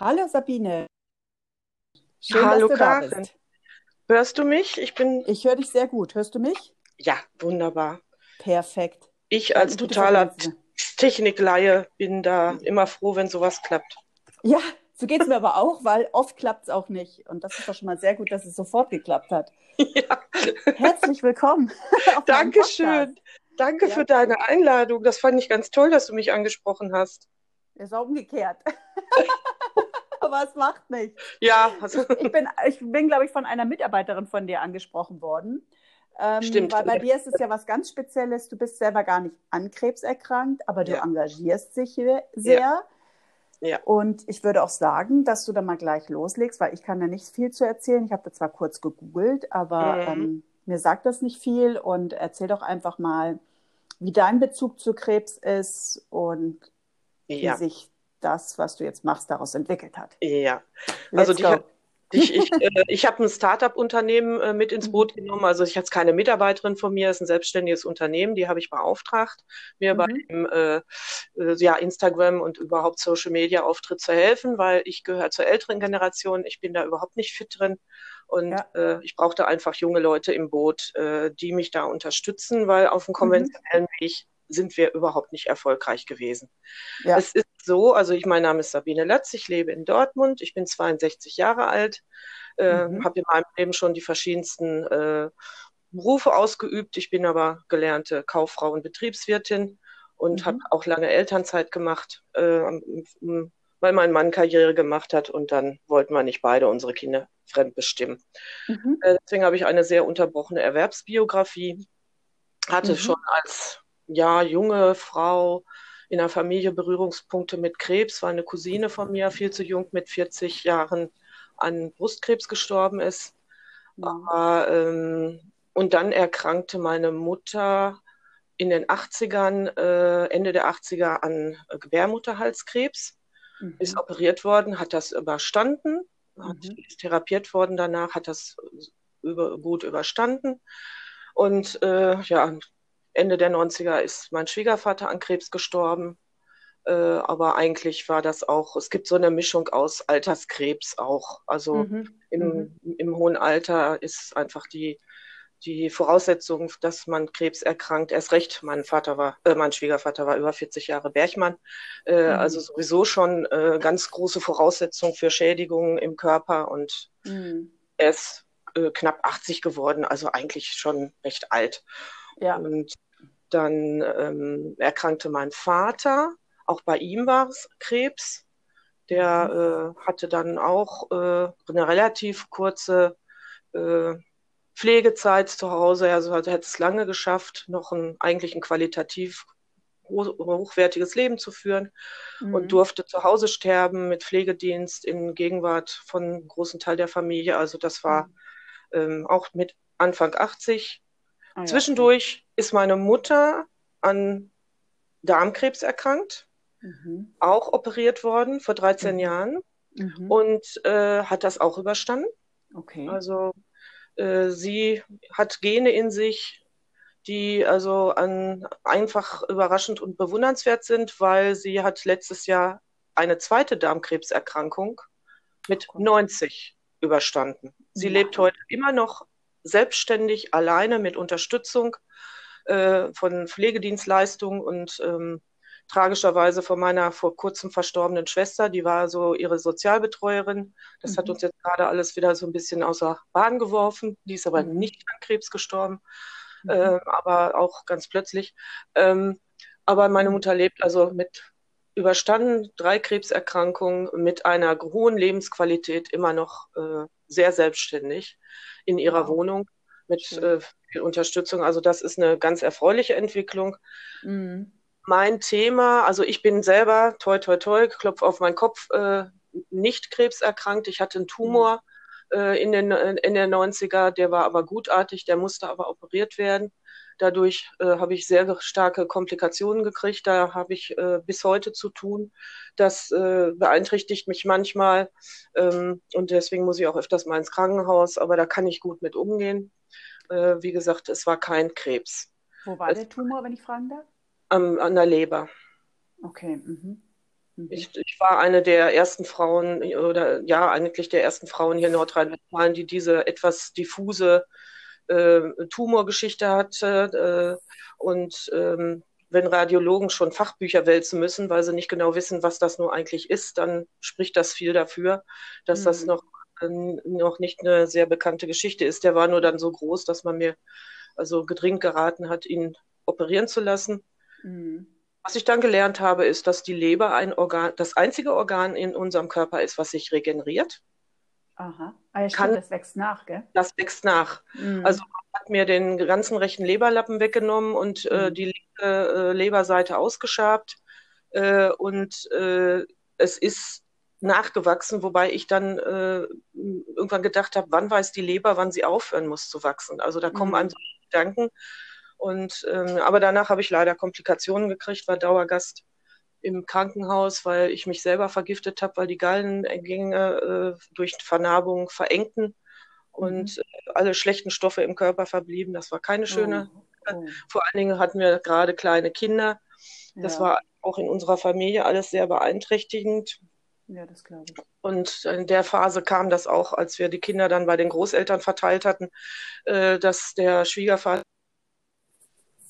Hallo Sabine. Schön, Hallo dass du da Karin. bist. Hörst du mich? Ich bin, Ich höre dich sehr gut. Hörst du mich? ja, wunderbar. Perfekt. Ich als totaler. Technikleihe bin da immer froh, wenn sowas klappt. Ja, so geht es mir aber auch, weil oft klappt es auch nicht. Und das ist doch schon mal sehr gut, dass es sofort geklappt hat. Ja, Herzlich willkommen Dankeschön. Danke Ja. für deine Einladung. Das fand ich ganz toll, dass du mich angesprochen hast. Ist auch umgekehrt. Aber es macht nichts. Ja, also, Ich bin, ich bin, glaube ich, von einer Mitarbeiterin von dir angesprochen worden. Ähm, Stimmt. Weil bei dir ist es ja was ganz Spezielles. Du bist selber gar nicht an Krebs erkrankt, aber du Ja. engagierst dich hier sehr. Ja. Und ich würde auch sagen, dass du da mal gleich loslegst, weil ich kann da nicht viel zu erzählen. Ich habe da zwar kurz gegoogelt, aber Mhm. ähm, mir sagt das nicht viel. Und erzähl doch einfach mal, wie dein Bezug zu Krebs ist und wie ja, sich das, was du jetzt machst, daraus entwickelt hat. ja. Let's Also die go. Ich, ich, äh, ich habe ein Start-up-Unternehmen äh, mit ins Boot genommen. Also ich hatte keine Mitarbeiterin von mir, es ist ein selbstständiges Unternehmen, die habe ich beauftragt, mir bei Mhm. dem äh, äh, ja, Instagram und überhaupt Social Media Auftritt zu helfen, weil ich gehöre zur älteren Generation. Ich bin da überhaupt nicht fit drin. Und Ja. äh, ich brauchte einfach junge Leute im Boot, äh, die mich da unterstützen, weil auf dem konventionellen Weg sind wir überhaupt nicht erfolgreich gewesen. Ja. Es ist so, also ich, mein Name ist Sabine Lötz, ich lebe in Dortmund, ich bin 62 Jahre alt, äh, Mhm. habe in meinem Leben schon die verschiedensten äh, Berufe ausgeübt. Ich bin aber gelernte Kauffrau und Betriebswirtin und Mhm. habe auch lange Elternzeit gemacht, äh, weil mein Mann Karriere gemacht hat und dann wollten wir nicht beide unsere Kinder fremdbestimmen. Mhm. Äh, deswegen habe ich eine sehr unterbrochene Erwerbsbiografie. Hatte Mhm. schon als ja, junge Frau in der Familie Berührungspunkte mit Krebs, weil eine Cousine von mir viel zu jung mit 40 Jahren an Brustkrebs gestorben ist. Mhm. Aber, ähm, und dann erkrankte meine Mutter in den 80ern, äh, Ende der 80er an äh, Gebärmutterhalskrebs, Mhm. ist operiert worden, hat das überstanden, hat, Mhm. ist therapiert worden danach, hat das über, gut überstanden. Und äh, ja, Ende der 90er ist mein Schwiegervater an Krebs gestorben. Äh, aber eigentlich war das auch, es gibt so eine Mischung aus Alterskrebs auch. Also Mhm. im, im hohen Alter ist einfach die, die Voraussetzung, dass man Krebs erkrankt. Erst recht, mein Vater war, äh, mein Schwiegervater war über 40 Jahre Bergmann. Äh, Mhm. Also sowieso schon äh, ganz große Voraussetzung für Schädigungen im Körper und Mhm. er ist äh, knapp 80 geworden, also eigentlich schon recht alt. Ja. Und dann ähm, erkrankte mein Vater, auch bei ihm war es Krebs. Der äh, hatte dann auch äh, eine relativ kurze äh, Pflegezeit zu Hause. Also hat hat es lange geschafft, noch ein eigentlich ein qualitativ ho- hochwertiges Leben zu führen Mhm. und durfte zu Hause sterben mit Pflegedienst in Gegenwart von einem großen Teil der Familie. Also das war ähm, auch mit Anfang 80. Ah, ja, Zwischendurch ist meine Mutter an Darmkrebs erkrankt. Mhm. auch operiert worden vor 13 Mhm. Jahren Mhm. und äh, hat das auch überstanden. Okay. Also äh, sie hat Gene in sich, die also an, einfach überraschend und bewundernswert sind, weil sie hat letztes Jahr eine zweite Darmkrebserkrankung mit Oh Gott. 90 überstanden. Sie Nein. lebt heute immer noch selbstständig, alleine mit Unterstützung äh, von Pflegedienstleistungen und ähm, tragischerweise von meiner vor kurzem verstorbenen Schwester, die war so ihre Sozialbetreuerin. Das hat Mhm. uns jetzt gerade alles wieder so ein bisschen außer Bahn geworfen. Die ist aber Mhm. nicht an Krebs gestorben, Mhm. äh, aber auch ganz plötzlich. Ähm, aber meine. Mutter lebt also mit überstanden drei Krebserkrankungen mit einer hohen Lebensqualität immer noch äh, sehr selbstständig in ihrer Wow. Wohnung mit äh, viel Unterstützung. Also das ist eine ganz erfreuliche Entwicklung. Mhm. Mein Thema, also ich bin selber, toi, toi, toi, klopf auf meinen Kopf, äh, nicht krebserkrankt. Ich hatte einen Tumor äh, in den in der 90er, der war aber gutartig, der musste aber operiert werden. Dadurch äh, habe ich sehr starke Komplikationen gekriegt. Da habe ich äh, bis heute zu tun. Das äh, beeinträchtigt mich manchmal ähm, und deswegen muss ich auch öfters mal ins Krankenhaus, aber da kann ich gut mit umgehen. Äh, wie gesagt, es war kein Krebs Wo war der Tumor, wenn ich fragen darf? am, an der Leber. Okay. Mhm. Mhm. Ich, ich, war eine der ersten Frauen oder ja, eigentlich der ersten Frauen hier in Nordrhein-Westfalen, die diese etwas diffuse äh, Tumorgeschichte hatte. Äh, und ähm, wenn Radiologen schon Fachbücher wälzen müssen, weil sie nicht genau wissen, was das nur eigentlich ist, dann spricht das viel dafür, dass mhm. das noch, äh, noch nicht eine sehr bekannte Geschichte ist. Der war nur dann so groß, dass man mir also gedringend geraten hat, ihn operieren zu lassen. Mhm. Was ich dann gelernt habe, ist, dass die Leber ein Organ, das einzige Organ in unserem Körper ist, was sich regeneriert. Aha. Ah, ja, Kann, das wächst nach, gell? Das wächst nach. Mhm. Also man hat mir den ganzen rechten Leberlappen weggenommen und äh, mhm. äh, die linke äh, Leberseite ausgeschabt. Äh, und äh, es ist nachgewachsen, wobei ich dann äh, irgendwann gedacht habe, wann weiß die Leber, wann sie aufhören muss zu wachsen. Also da kommen mhm. einem so Gedanken. Und ähm, aber danach habe ich leider Komplikationen gekriegt, war Dauergast im Krankenhaus, weil ich mich selber vergiftet habe, weil die Gallengänge äh, durch Vernarbung verengten und mhm. Äh, alle schlechten Stoffe im Körper verblieben. Das war keine schöne. Oh, oh. Vor allen Dingen hatten wir gerade kleine Kinder. Das ja. war auch in unserer Familie alles sehr beeinträchtigend. Ja, das glaube ich. Und in der Phase kam das auch, als wir die Kinder dann bei den Großeltern verteilt hatten, äh, dass der Schwiegervater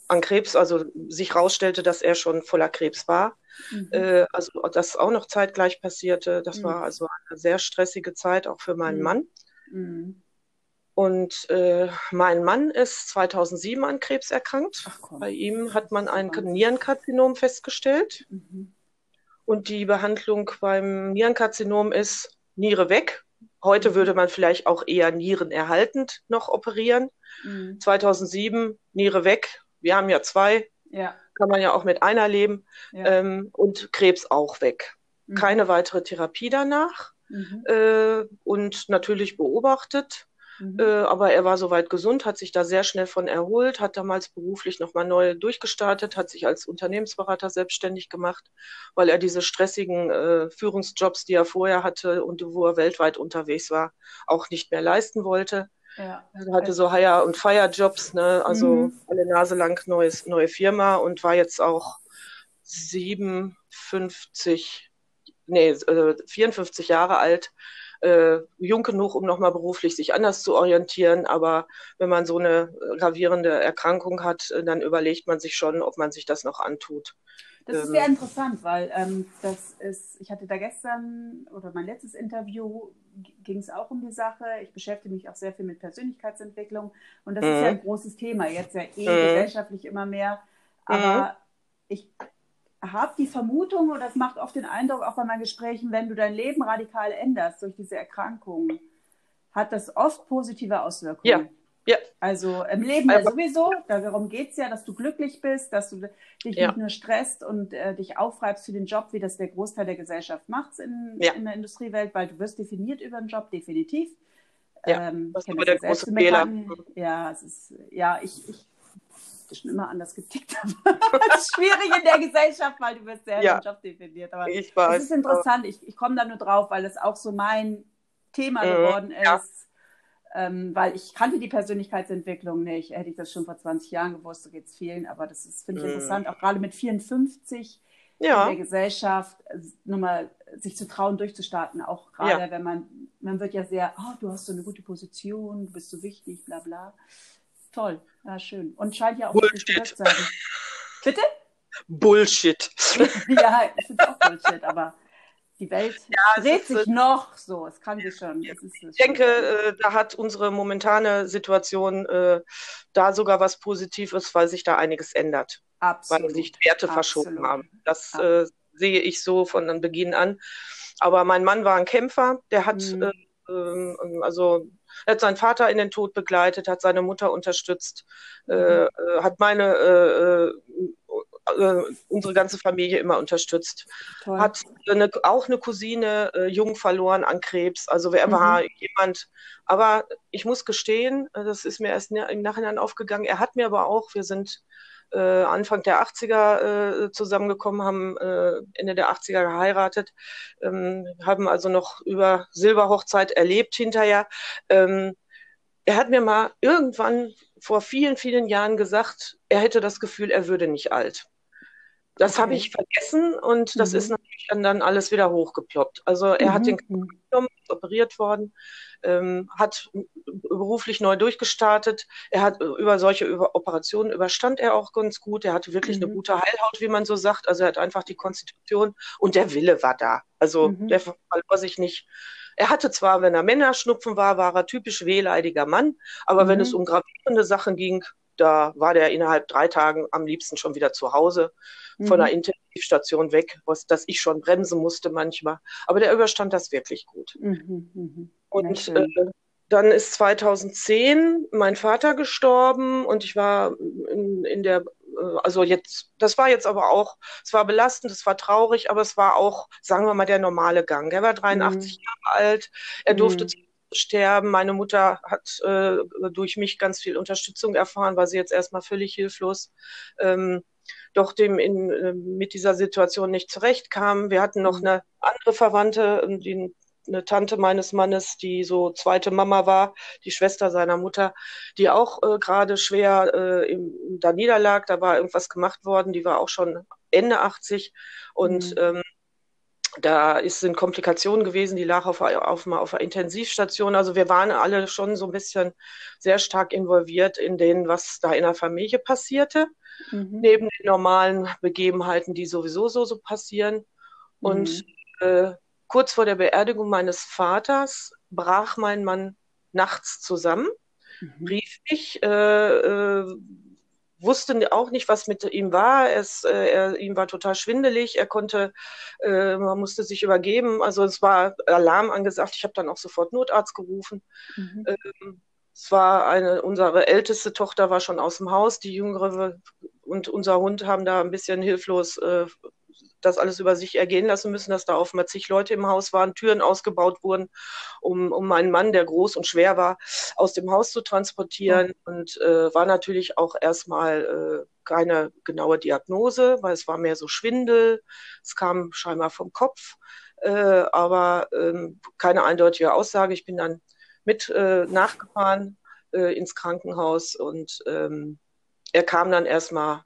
an Krebs, also sich herausstellte, dass er schon voller Krebs war. Mhm. Äh, also das auch noch zeitgleich passierte. Das mhm. war also eine sehr stressige Zeit auch für meinen mhm. Mann. Mhm. Und äh, mein Mann ist 2007 an Krebs erkrankt. Bei ihm hat man ein Nierenkarzinom festgestellt. Mhm. Und die Behandlung beim Nierenkarzinom ist Niere weg. Heute mhm. würde man vielleicht auch eher Nierenerhaltend noch operieren. 2007 Niere weg, wir haben ja zwei, ja. Kann man ja auch mit einer leben ja. ähm, und Krebs auch weg. Mhm. Keine weitere Therapie danach mhm. äh, und natürlich beobachtet. Mhm. Äh, aber er war soweit gesund, hat sich da sehr schnell von erholt, hat damals beruflich nochmal neu durchgestartet, hat sich als Unternehmensberater selbstständig gemacht, weil er diese stressigen äh, Führungsjobs, die er vorher hatte und wo er weltweit unterwegs war, auch nicht mehr leisten wollte. Ja. Er hatte so Hire- und Fire-Jobs, ne? also mhm. alle Nase lang neues, neue Firma und war jetzt auch 57, nee, 54 äh, Jahre alt, äh, jung genug, um nochmal beruflich sich anders zu orientieren. Aber wenn man so eine gravierende Erkrankung hat, äh, dann überlegt man sich schon, ob man sich das noch antut. Das ist sehr interessant, weil ähm, das ist, ich hatte da gestern oder mein letztes Interview ging es auch um die Sache. Ich beschäftige mich auch sehr viel mit Persönlichkeitsentwicklung und das mhm. ist ja ein großes Thema, jetzt ja eh mhm. gesellschaftlich immer mehr. Aber mhm. ich habe die Vermutung oder es macht oft den Eindruck, auch bei meinen Gesprächen, wenn du dein Leben radikal änderst durch diese Erkrankung, hat das oft positive Auswirkungen. Ja. Ja. Also im Leben ja sowieso, darum geht es ja, dass du glücklich bist, dass du dich ja. nicht nur stresst und äh, dich aufreibst für den Job, wie das der Großteil der Gesellschaft macht in, ja. in der Industriewelt, weil du wirst definiert über den Job, definitiv. Ja, ähm, das ist der große Fehler. Ja, es ist, ja, ich, ich schon immer anders getickt das ist schwierig in der Gesellschaft, weil du wirst sehr ja. den Job definiert. Aber ich weiß. Es ist interessant, ich, ich komme da nur drauf, weil es auch so mein Thema mhm. geworden ist ähm, weil ich kannte die Persönlichkeitsentwicklung nicht. Hätte ich das schon vor 20 Jahren gewusst, so geht es vielen. Aber das finde ich mm. interessant, auch gerade mit 54 ja. in der Gesellschaft, äh, nochmal sich zu trauen, durchzustarten. Auch gerade, ja. wenn man, man wird ja sehr, oh, du hast so eine gute Position, du bist so wichtig, bla bla. Toll, ja, schön. Und scheint ja auch Bullshit. zu sein. Bitte? Bullshit. ja, ich finde auch Bullshit, aber die Welt ja, dreht sich noch so. Es kann sich schon. ich denke, äh, da hat unsere momentane Situation äh, da sogar was Positives, weil sich da einiges ändert. Absolut. Weil sich Werte Absolut. verschoben haben. Das äh, sehe ich so von Beginn an. Aber mein Mann war ein Kämpfer. Der hat mhm. Äh, ähm, also er hat seinen Vater in den Tod begleitet, hat seine Mutter unterstützt, mhm. äh, äh hat meine äh, äh, unsere ganze Familie immer unterstützt. Toll. Hat eine, auch eine Cousine äh, jung verloren an Krebs. Also wer mhm. war jemand. Aber ich muss gestehen, äh, das ist mir erst im Nachhinein aufgegangen. Er hat mir aber auch, wir sind äh, Anfang der 80er äh, zusammengekommen, haben äh, Ende der 80er geheiratet, ähm, haben also noch über Silberhochzeit erlebt hinterher. Ähm, er hat mir mal irgendwann vor vielen, vielen Jahren gesagt, er hätte das Gefühl, er würde nicht alt. Das okay. habe ich vergessen und das mhm. ist natürlich dann alles wieder hochgeploppt. Also er mhm. hat den mhm. genommen, operiert worden, ähm, hat beruflich neu durchgestartet. Er hat über solche über Operationen überstand er auch ganz gut. Er hatte wirklich mhm. eine gute Heilhaut, wie man so sagt. Also er hat einfach die Konstitution und der Wille war da. Also mhm. der verlor sich nicht. Er hatte zwar, wenn er Männerschnupfen war, war er typisch wehleidiger Mann, aber wenn es um gravierende Sachen ging, da war der innerhalb drei Tagen am liebsten schon wieder zu Hause von der mhm. Intensivstation weg, was, dass ich schon bremsen musste manchmal. Aber der überstand das wirklich gut. Mhm, mh. Und äh, dann ist 2010 mein Vater gestorben und ich war in, in der, äh, also jetzt, das war jetzt aber auch, es war belastend, es war traurig, aber es war auch, sagen wir mal, der normale Gang. Er war 83 mhm. Jahre alt, er durfte mhm sterben. Meine Mutter hat äh, durch mich ganz viel Unterstützung erfahren, war sie jetzt erstmal völlig hilflos. Ähm, doch dem in, äh, mit dieser Situation nicht zurechtkam. Wir hatten noch mhm. eine andere Verwandte, ähm, die, eine Tante meines Mannes, die so zweite Mama war, die Schwester seiner Mutter, die auch äh, gerade schwer äh, im, da niederlag. Da war irgendwas gemacht worden, die war auch schon Ende 80 und mhm. ähm, da ist, sind Komplikationen gewesen, die lag auf, auf, auf einer Intensivstation. Also wir waren alle schon so ein bisschen sehr stark involviert in den, was da in der Familie passierte, mhm. neben den normalen Begebenheiten, die sowieso so, so passieren. Und mhm. äh, kurz vor der Beerdigung meines Vaters brach mein Mann nachts zusammen, mhm. rief mich, äh, äh, wusste auch nicht, was mit ihm war. Es, äh, er, ihm war total schwindelig. Er konnte, äh, man musste sich übergeben. Also es war Alarm angesagt. Ich habe dann auch sofort Notarzt gerufen. Mhm. Ähm, es war eine, unsere älteste Tochter war schon aus dem Haus, die jüngere und unser Hund haben da ein bisschen hilflos äh, das alles über sich ergehen lassen müssen, dass da mal zig Leute im Haus waren, Türen ausgebaut wurden, um, um meinen Mann, der groß und schwer war, aus dem Haus zu transportieren. Mhm. Und äh, war natürlich auch erstmal äh, keine genaue Diagnose, weil es war mehr so Schwindel. Es kam scheinbar vom Kopf, äh, aber ähm, keine eindeutige Aussage. Ich bin dann mit äh, nachgefahren äh, ins Krankenhaus und ähm, er kam dann erstmal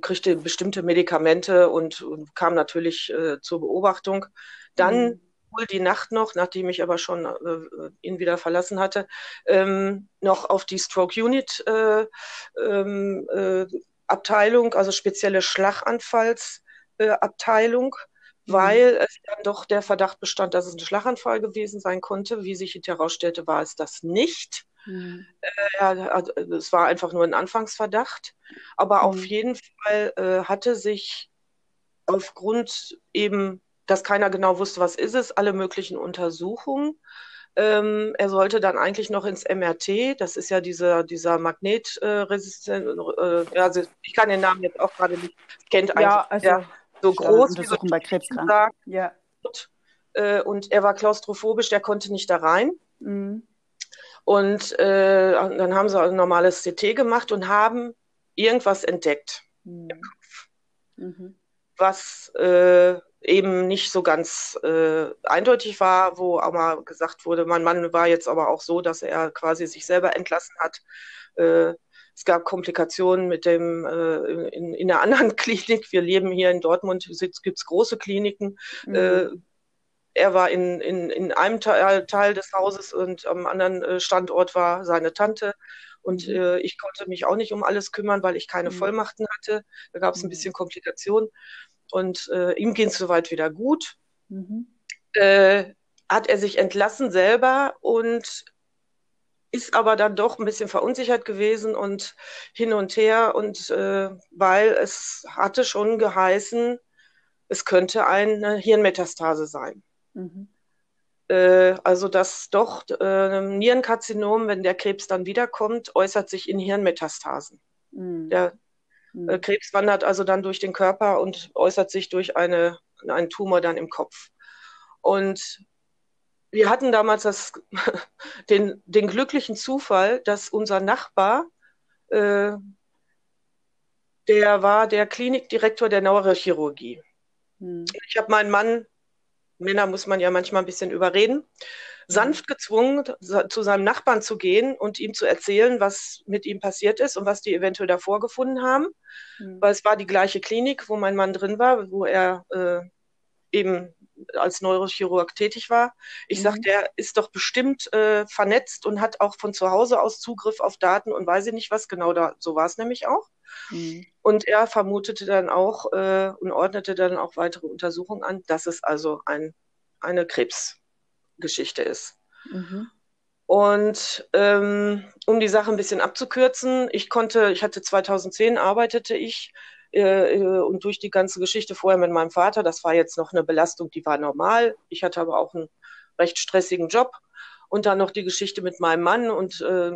kriegte bestimmte Medikamente und, und kam natürlich äh, zur Beobachtung. Dann mhm. wohl die Nacht noch, nachdem ich aber schon äh, ihn wieder verlassen hatte, ähm, noch auf die Stroke Unit äh, ähm, äh, Abteilung, also spezielle Schlaganfallsabteilung, mhm. weil es dann doch der Verdacht bestand, dass es ein Schlaganfall gewesen sein konnte. Wie sich herausstellte, war es das nicht. Mhm. Äh, es war einfach nur ein Anfangsverdacht. Aber mhm. auf jeden Fall äh, hatte sich aufgrund eben, dass keiner genau wusste, was ist es, alle möglichen Untersuchungen. Ähm, er sollte dann eigentlich noch ins MRT, das ist ja dieser, dieser Magnetresistent, äh, äh, also ich kann den Namen jetzt auch gerade nicht, kennt ja, also, ja, so groß wie so bei Krebskranken. Ja. Äh, und er war klaustrophobisch, der konnte nicht da rein. Mhm. Und äh, dann haben sie ein normales CT gemacht und haben irgendwas entdeckt mhm. im Kopf, mhm. was äh, eben nicht so ganz äh, eindeutig war, wo auch mal gesagt wurde, mein Mann war jetzt aber auch so, dass er quasi sich selber entlassen hat. Äh, es gab Komplikationen mit dem äh, in, in einer anderen Klinik. Wir leben hier in Dortmund, gibt es große Kliniken. Mhm. Er war in, in, in einem Teil, Teil des Hauses und am anderen äh, Standort war seine Tante. Und mhm. äh, ich konnte mich auch nicht um alles kümmern, weil ich keine mhm. Vollmachten hatte. Da gab es ein mhm. bisschen Komplikationen. Und äh, ihm ging es soweit wieder gut. Mhm. Äh, hat er sich entlassen selber und ist aber dann doch ein bisschen verunsichert gewesen und hin und her. Und äh, weil es hatte schon geheißen, es könnte eine Hirnmetastase sein. Mhm. Äh, also dass doch äh, Nierenkarzinom, wenn der Krebs dann wiederkommt, äußert sich in Hirnmetastasen. Mhm. Der mhm. äh, Krebs wandert also dann durch den Körper und äußert sich durch eine, einen Tumor dann im Kopf. Und wir hatten damals das, den, den glücklichen Zufall, dass unser Nachbar, äh, der war der Klinikdirektor der Neurochirurgie. Hm. Ich habe meinen Mann Männer muss man ja manchmal ein bisschen überreden, sanft gezwungen, zu seinem Nachbarn zu gehen und ihm zu erzählen, was mit ihm passiert ist und was die eventuell davor gefunden haben. Mhm. Weil es war die gleiche Klinik, wo mein Mann drin war, wo er äh, eben als Neurochirurg tätig war. Ich mhm. sagte, der ist doch bestimmt äh, vernetzt und hat auch von zu Hause aus Zugriff auf Daten und weiß ich nicht was genau da. So war es nämlich auch. Mhm. Und er vermutete dann auch äh, und ordnete dann auch weitere Untersuchungen an, dass es also ein, eine Krebsgeschichte ist. Mhm. Und ähm, um die Sache ein bisschen abzukürzen, ich konnte, ich hatte 2010 arbeitete ich äh, äh, und durch die ganze Geschichte vorher mit meinem Vater, das war jetzt noch eine Belastung, die war normal. Ich hatte aber auch einen recht stressigen Job und dann noch die Geschichte mit meinem Mann und äh,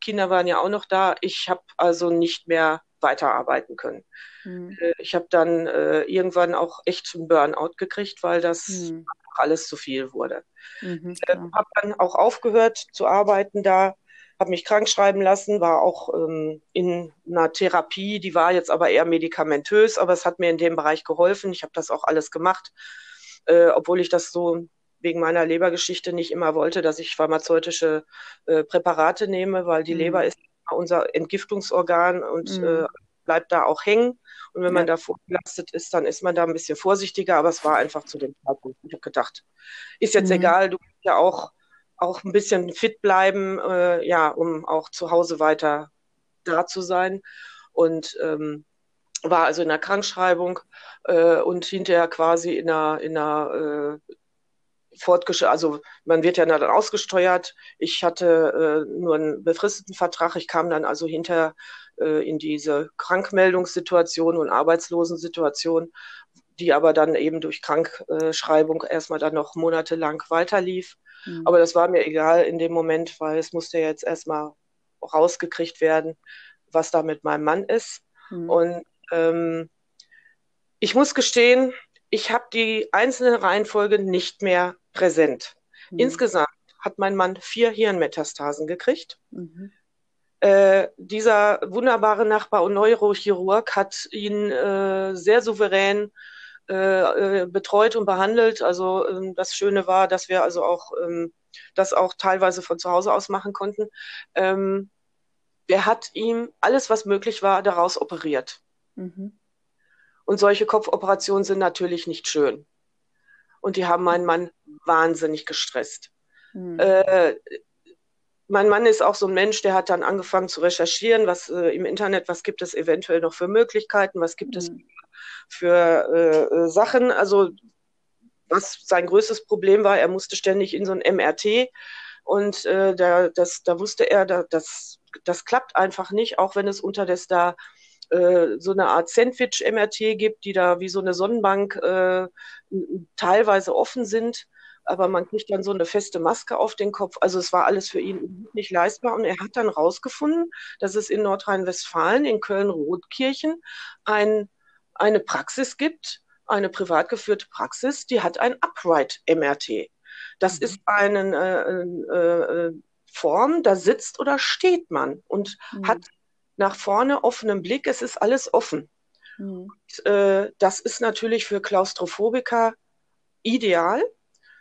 Kinder waren ja auch noch da. Ich habe also nicht mehr weiterarbeiten können. Mhm. Ich habe dann äh, irgendwann auch echt einen Burnout gekriegt, weil das mhm. alles zu viel wurde. Mhm, äh, habe dann auch aufgehört zu arbeiten da habe mich krank schreiben lassen, war auch ähm, in einer Therapie, die war jetzt aber eher medikamentös, aber es hat mir in dem Bereich geholfen. Ich habe das auch alles gemacht, äh, obwohl ich das so wegen meiner Lebergeschichte nicht immer wollte, dass ich pharmazeutische äh, Präparate nehme, weil die mhm. Leber ist unser Entgiftungsorgan und mhm. äh, bleibt da auch hängen. Und wenn ja. man da vorbelastet ist, dann ist man da ein bisschen vorsichtiger, aber es war einfach zu dem Zeitpunkt. Ich habe gedacht, ist jetzt mhm. egal, du bist ja auch auch ein bisschen fit bleiben, äh, ja, um auch zu Hause weiter da zu sein. Und ähm, war also in der Krankschreibung äh, und hinterher quasi in einer, in einer äh, fortgeschritten, also man wird ja dann ausgesteuert. Ich hatte äh, nur einen befristeten Vertrag. Ich kam dann also hinterher äh, in diese Krankmeldungssituation und Arbeitslosensituation, die aber dann eben durch Krankschreibung erstmal dann noch monatelang weiterlief. Mhm. Aber das war mir egal in dem Moment, weil es musste jetzt erstmal rausgekriegt werden, was da mit meinem Mann ist. Mhm. Und ähm, ich muss gestehen, ich habe die einzelne Reihenfolge nicht mehr präsent. Mhm. Insgesamt hat mein Mann vier Hirnmetastasen gekriegt. Mhm. Äh, dieser wunderbare Nachbar und Neurochirurg hat ihn äh, sehr souverän äh, äh, betreut und behandelt. Also ähm, das Schöne war, dass wir also auch ähm, das auch teilweise von zu Hause aus machen konnten. Ähm, der hat ihm alles, was möglich war, daraus operiert. Mhm. Und solche Kopfoperationen sind natürlich nicht schön. Und die haben meinen Mann wahnsinnig gestresst. Mhm. Äh, mein Mann ist auch so ein Mensch, der hat dann angefangen zu recherchieren, was äh, im Internet, was gibt es eventuell noch für Möglichkeiten, was gibt mhm. es für äh, äh, Sachen. Also was sein größtes Problem war, er musste ständig in so ein MRT und äh, da, das, da wusste er, da, das, das klappt einfach nicht, auch wenn es unterdessen da äh, so eine Art Sandwich-MRT gibt, die da wie so eine Sonnenbank äh, teilweise offen sind, aber man kriegt dann so eine feste Maske auf den Kopf. Also es war alles für ihn nicht leistbar und er hat dann rausgefunden, dass es in Nordrhein-Westfalen, in Köln-Rotkirchen, ein eine Praxis gibt, eine privat geführte Praxis, die hat ein Upright MRT. Das mhm. ist eine äh, äh, Form, da sitzt oder steht man und mhm. hat nach vorne offenen Blick, es ist alles offen. Mhm. Und, äh, das ist natürlich für Klaustrophobiker ideal,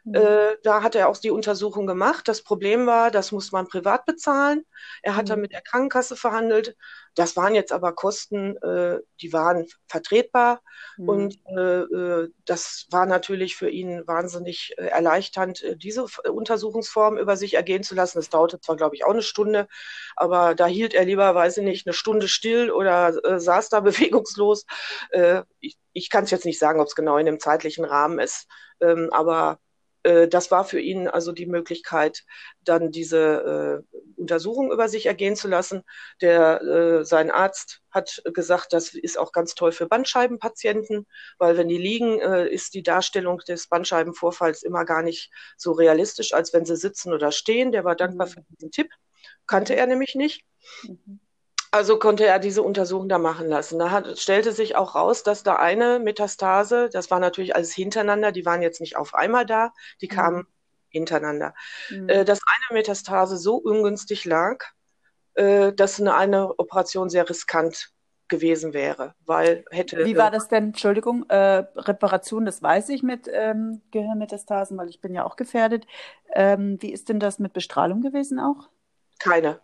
Mhm. Äh, da hat er auch die Untersuchung gemacht. Das Problem war, das muss man privat bezahlen. Er hat mhm. dann mit der Krankenkasse verhandelt. Das waren jetzt aber Kosten, äh, die waren vertretbar. Mhm. Und äh, äh das war natürlich für ihn wahnsinnig äh, erleichternd, diese Untersuchungsform über sich ergehen zu lassen. Das dauerte zwar, glaube ich, auch eine Stunde, aber da hielt er lieber, weiß ich nicht, eine Stunde still oder saß da bewegungslos. ich ich kann es jetzt nicht sagen, ob es genau in dem zeitlichen Rahmen ist, ähm, aber äh, das war für ihn also die Möglichkeit, dann diese äh, Untersuchung über sich ergehen zu lassen. Der, äh, sein Arzt hat gesagt, das ist auch ganz toll für Bandscheibenpatienten, weil wenn die liegen, äh, ist die Darstellung des Bandscheibenvorfalls immer gar nicht so realistisch, als wenn sie sitzen oder stehen. Der war dankbar mhm. für diesen Tipp, kannte er nämlich nicht. Mhm. Also konnte er diese Untersuchung da machen lassen. Da hat, stellte sich auch raus, dass da eine Metastase, das war natürlich alles hintereinander, die waren jetzt nicht auf einmal da, die mhm. kamen hintereinander. Mhm. Äh, dass eine Metastase so ungünstig lag, äh, dass eine, eine Operation sehr riskant gewesen wäre, weil hätte. Wie war das denn, Entschuldigung, äh, Reparation, das weiß ich mit ähm, Gehirnmetastasen, weil ich bin ja auch gefährdet. Ähm, wie ist denn das mit Bestrahlung gewesen auch? Keine.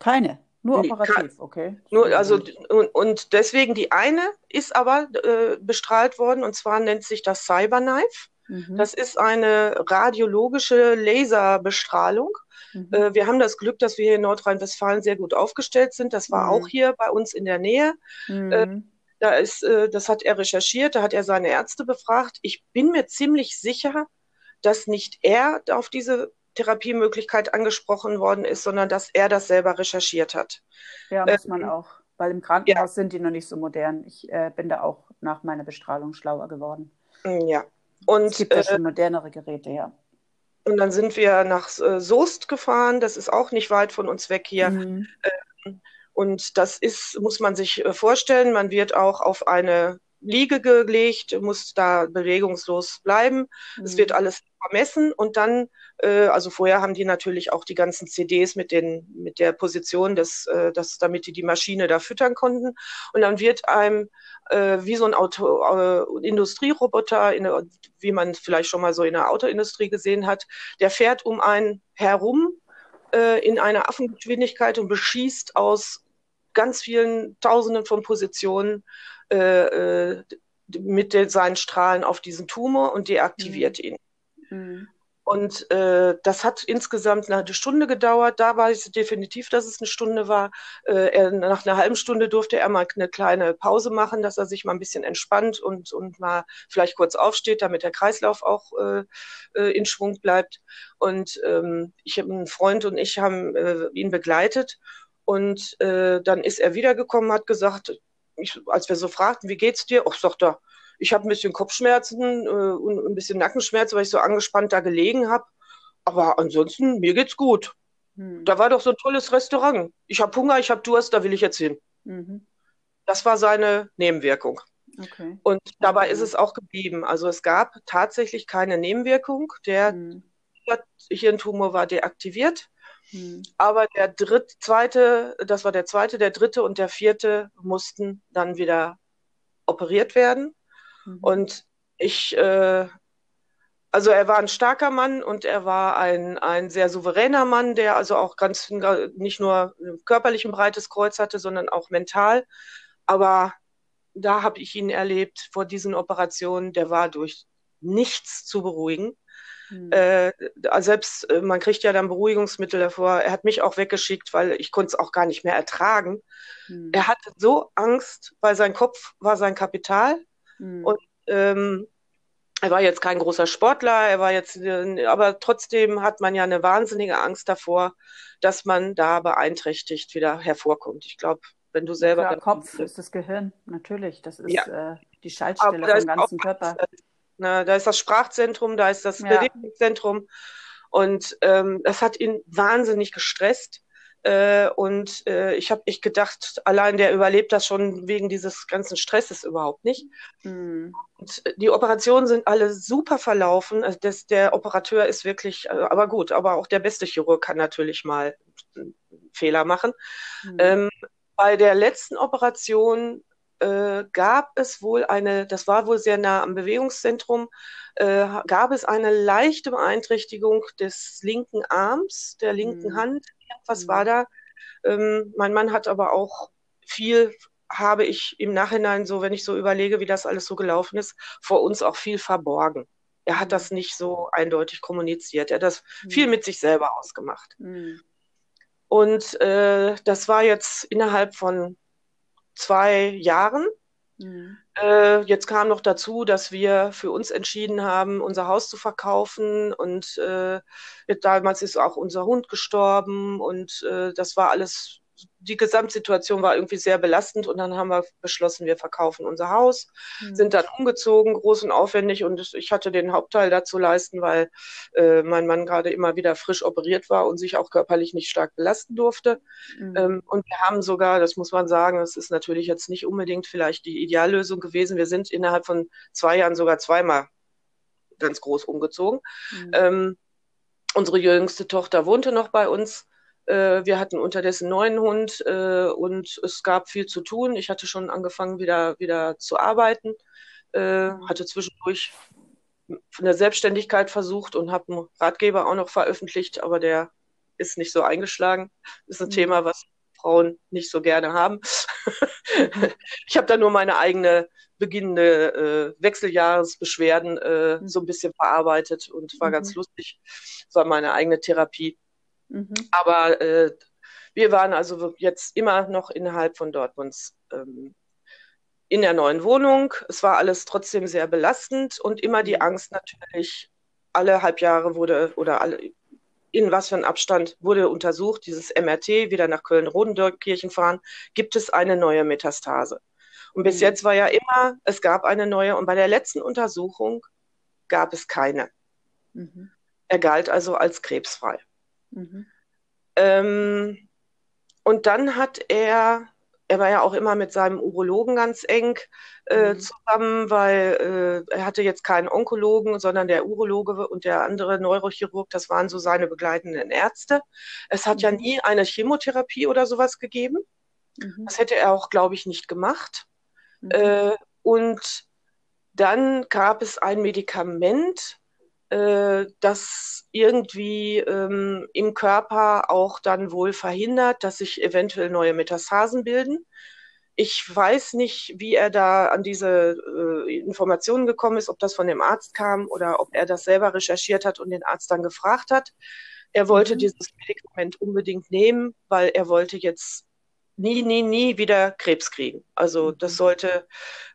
Keine. Nur operativ, okay. Nur, also, und, und, deswegen die eine ist aber äh, bestrahlt worden und zwar nennt sich das Cyberknife. Mhm. Das ist eine radiologische Laserbestrahlung. Mhm. Äh, wir haben das Glück, dass wir hier in Nordrhein-Westfalen sehr gut aufgestellt sind. Das war mhm. auch hier bei uns in der Nähe. Äh, mhm. da ist, äh, das hat er recherchiert, da hat er seine Ärzte befragt. Ich bin mir ziemlich sicher, dass nicht er auf diese Therapiemöglichkeit angesprochen worden ist, sondern dass er das selber recherchiert hat. Ja, muss man ähm, auch. Weil im Krankenhaus ja. sind die noch nicht so modern. Ich äh, bin da auch nach meiner Bestrahlung schlauer geworden. Mm, ja. Und, es gibt ja äh, schon modernere Geräte, ja. Und dann sind wir nach äh, Soest gefahren. Das ist auch nicht weit von uns weg hier. Mhm. Ähm, und das ist, muss man sich äh, vorstellen, man wird auch auf eine Liege gelegt, muss da bewegungslos bleiben. Mhm. Es wird alles vermessen und dann, äh, also vorher haben die natürlich auch die ganzen CDs mit den, mit der Position, des, äh, das, damit die die Maschine da füttern konnten. Und dann wird einem äh, wie so ein Auto, äh, Industrieroboter, in, wie man vielleicht schon mal so in der Autoindustrie gesehen hat, der fährt um einen herum äh, in einer Affengeschwindigkeit und beschießt aus ganz vielen Tausenden von Positionen äh, äh, mit den, seinen Strahlen auf diesen Tumor und deaktiviert mhm. ihn. Und äh, das hat insgesamt eine Stunde gedauert. Da weiß ich definitiv, dass es eine Stunde war. Äh, er, nach einer halben Stunde durfte er mal eine kleine Pause machen, dass er sich mal ein bisschen entspannt und, und mal vielleicht kurz aufsteht, damit der Kreislauf auch äh, äh in Schwung bleibt. Und ähm, ich habe einen Freund und ich haben äh, ihn begleitet. Und äh, dann ist er wiedergekommen, hat gesagt, ich, als wir so fragten, wie geht's dir? Ach, sagt er, ich habe ein bisschen Kopfschmerzen äh, und ein bisschen Nackenschmerzen, weil ich so angespannt da gelegen habe. Aber ansonsten, mir geht's gut. Hm. Da war doch so ein tolles Restaurant. Ich habe Hunger, ich habe Durst, da will ich jetzt hin. Mhm. Das war seine Nebenwirkung. Okay. Und dabei okay. ist es auch geblieben. Also es gab tatsächlich keine Nebenwirkung. Der hm. Hirntumor war deaktiviert. Hm. Aber der dritte, zweite, das war der zweite, der dritte und der vierte mussten dann wieder operiert werden. Mhm. Und ich, äh, also er war ein starker Mann und er war ein, ein sehr souveräner Mann, der also auch ganz nicht nur körperlich ein breites Kreuz hatte, sondern auch mental. Aber da habe ich ihn erlebt vor diesen Operationen, der war durch nichts zu beruhigen. Mhm. Äh, selbst äh, man kriegt ja dann Beruhigungsmittel davor. Er hat mich auch weggeschickt, weil ich konnte es auch gar nicht mehr ertragen. Mhm. Er hatte so Angst, weil sein Kopf war sein Kapital. Mhm. Und ähm, er war jetzt kein großer Sportler, er war jetzt, äh, aber trotzdem hat man ja eine wahnsinnige Angst davor, dass man da beeinträchtigt wieder hervorkommt. Ich glaube, wenn du selber. Der Kopf ist das Gehirn, natürlich. Das ist ja. äh, die Schaltstelle vom ganzen Körper. Na, da ist das Sprachzentrum, da ist das ja. Bewegungszentrum. Und ähm, das hat ihn wahnsinnig gestresst. Äh, und äh, ich habe echt gedacht, allein der überlebt das schon wegen dieses ganzen Stresses überhaupt nicht. Mhm. Und die Operationen sind alle super verlaufen. Also das, der Operateur ist wirklich, äh, aber gut, aber auch der beste Chirurg kann natürlich mal Fehler machen. Mhm. Ähm, bei der letzten Operation äh, gab es wohl eine, das war wohl sehr nah am Bewegungszentrum, äh, gab es eine leichte Beeinträchtigung des linken Arms, der linken mhm. Hand. Was mhm. war da? Ähm, mein Mann hat aber auch viel, habe ich im Nachhinein so, wenn ich so überlege, wie das alles so gelaufen ist, vor uns auch viel verborgen. Er hat das mhm. nicht so eindeutig kommuniziert. Er hat das mhm. viel mit sich selber ausgemacht. Mhm. Und äh, das war jetzt innerhalb von zwei Jahren. Mhm. Äh, jetzt kam noch dazu, dass wir für uns entschieden haben, unser Haus zu verkaufen und äh, damals ist auch unser Hund gestorben und äh, das war alles die Gesamtsituation war irgendwie sehr belastend und dann haben wir beschlossen, wir verkaufen unser Haus, mhm. sind dann umgezogen, groß und aufwendig und ich hatte den Hauptteil dazu leisten, weil äh, mein Mann gerade immer wieder frisch operiert war und sich auch körperlich nicht stark belasten durfte. Mhm. Ähm, und wir haben sogar, das muss man sagen, das ist natürlich jetzt nicht unbedingt vielleicht die Ideallösung gewesen. Wir sind innerhalb von zwei Jahren sogar zweimal ganz groß umgezogen. Mhm. Ähm, unsere jüngste Tochter wohnte noch bei uns Äh, wir hatten unterdessen einen neuen Hund äh, und es gab viel zu tun. Ich hatte schon angefangen, wieder, wieder zu arbeiten, äh, hatte zwischendurch eine Selbstständigkeit versucht und habe einen Ratgeber auch noch veröffentlicht, aber der ist nicht so eingeschlagen. Das ist ein mhm. Thema, was Frauen nicht so gerne haben. ich habe da nur meine eigene beginnende äh, Wechseljahresbeschwerden äh, mhm. so ein bisschen verarbeitet und war mhm. ganz lustig. Das war meine eigene Therapie. Mhm. Aber äh, wir waren also jetzt immer noch innerhalb von Dortmunds ähm, in der neuen Wohnung. Es war alles trotzdem sehr belastend und immer die mhm. Angst natürlich, alle halb Jahre wurde oder alle in was für einem Abstand wurde untersucht, dieses MRT, wieder nach Köln-Rodendorkirchen fahren, gibt es eine neue Metastase. Und bis mhm. jetzt war ja immer, es gab eine neue und bei der letzten Untersuchung gab es keine. Mhm. Er galt also als krebsfrei. Mhm. Ähm, und dann hat er, er war ja auch immer mit seinem Urologen ganz eng äh, mhm. zusammen, weil äh, er hatte jetzt keinen Onkologen, sondern der Urologe und der andere Neurochirurg, das waren so seine begleitenden Ärzte. Es hat ja mhm. nie eine Chemotherapie oder sowas gegeben. Mhm. Das hätte er auch, glaube ich, nicht gemacht. Mhm. Äh, und dann gab es ein Medikament, äh, das irgendwie ähm, im Körper auch dann wohl verhindert, dass sich eventuell neue Metastasen bilden. Ich weiß nicht, wie er da an diese äh, Informationen gekommen ist, ob das von dem Arzt kam oder ob er das selber recherchiert hat und den Arzt dann gefragt hat. Er wollte mhm. dieses Medikament unbedingt nehmen, weil er wollte jetzt nie, nie, nie wieder Krebs kriegen. Also das mhm. sollte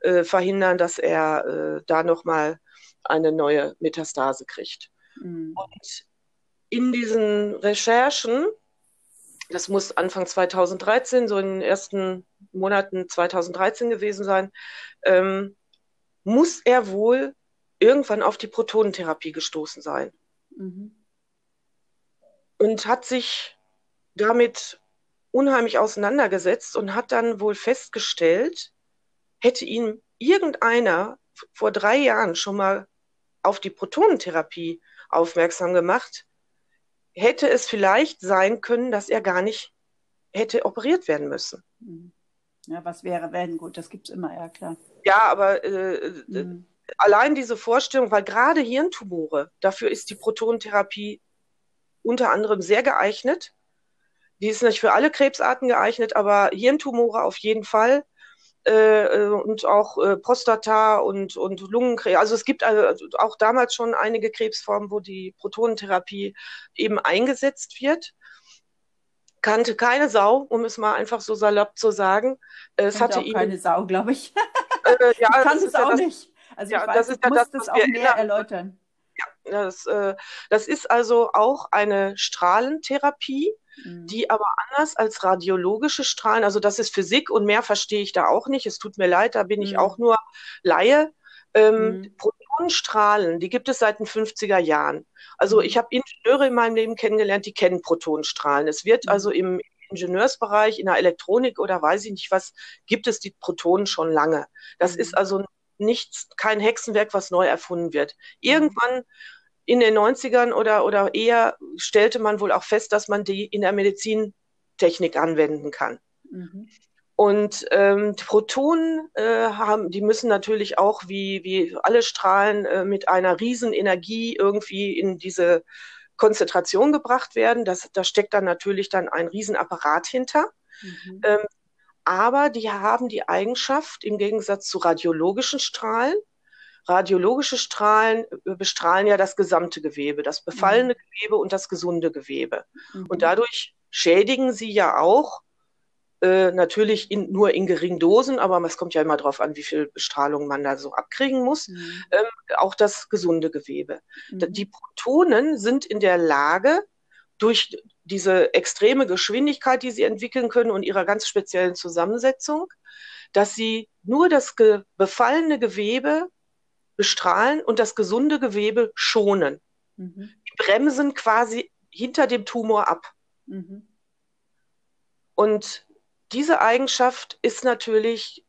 äh, verhindern, dass er äh, da nochmal eine neue Metastase kriegt. Mhm. Und in diesen Recherchen, das muss Anfang 2013, so in den ersten Monaten 2013 gewesen sein, ähm, muss er wohl irgendwann auf die Protonentherapie gestoßen sein. Mhm. Und hat sich damit unheimlich auseinandergesetzt und hat dann wohl festgestellt, hätte ihn irgendeiner vor drei Jahren schon mal auf die Protonentherapie aufmerksam gemacht, hätte es vielleicht sein können, dass er gar nicht hätte operiert werden müssen. Mhm. Ja, was wäre, wenn? Gut, das gibt es immer, ja klar. Ja, aber äh, mhm. allein diese Vorstellung, weil gerade Hirntumore, dafür ist die Protonentherapie unter anderem sehr geeignet. Die ist nicht für alle Krebsarten geeignet, aber Hirntumore auf jeden Fall. Äh, äh, und auch äh, Prostata und, und Lungenkrebs. Also es gibt also auch damals schon einige Krebsformen, wo die Protonentherapie eben eingesetzt wird. Kannte keine Sau, um es mal einfach so salopp zu sagen. Es hatte auch keine Sau, glaube ich. Äh, ja, ich kann es auch das, nicht. Also ja, ich weiß, das ist ja das, das auch mehr erläutern. Das, äh, das ist also auch eine Strahlentherapie Mhm. die aber anders als radiologische Strahlen, also das ist Physik und mehr verstehe ich da auch nicht. Es tut mir leid, da bin ich mhm. auch nur Laie. Ähm, mhm. Protonenstrahlen, die gibt es seit den 50er Jahren. Also mhm. ich habe Ingenieure in meinem Leben kennengelernt, die kennen Protonenstrahlen. Es wird mhm. also im Ingenieursbereich, in der Elektronik oder weiß ich nicht was, gibt es die Protonen schon lange. Das ist mhm. also nichts, kein Hexenwerk, was neu erfunden wird. Irgendwann in den 90ern oder, oder eher stellte man wohl auch fest, dass man die in der Medizintechnik anwenden kann. Mhm. Und ähm, Protonen äh, haben, die müssen natürlich auch wie, wie alle Strahlen äh, mit einer riesen Energie irgendwie in diese Konzentration gebracht werden. Das, da steckt dann natürlich dann ein Riesenapparat hinter. Mhm. Ähm, aber die haben die Eigenschaft, im Gegensatz zu radiologischen Strahlen, Radiologische Strahlen äh, bestrahlen ja das gesamte Gewebe, das befallene mhm. Gewebe und das gesunde Gewebe. Mhm. Und dadurch schädigen sie ja auch, äh, natürlich in, nur in geringen Dosen, aber es kommt ja immer darauf an, wie viel Bestrahlung man da so abkriegen muss, mhm. ähm, auch das gesunde Gewebe. Mhm. Die Protonen sind in der Lage, durch diese extreme Geschwindigkeit, die sie entwickeln können und ihrer ganz speziellen Zusammensetzung, dass sie nur das ge befallene Gewebe bestrahlen und das gesunde Gewebe schonen. Mhm. Die bremsen quasi hinter dem Tumor ab. Mhm. Und diese Eigenschaft ist natürlich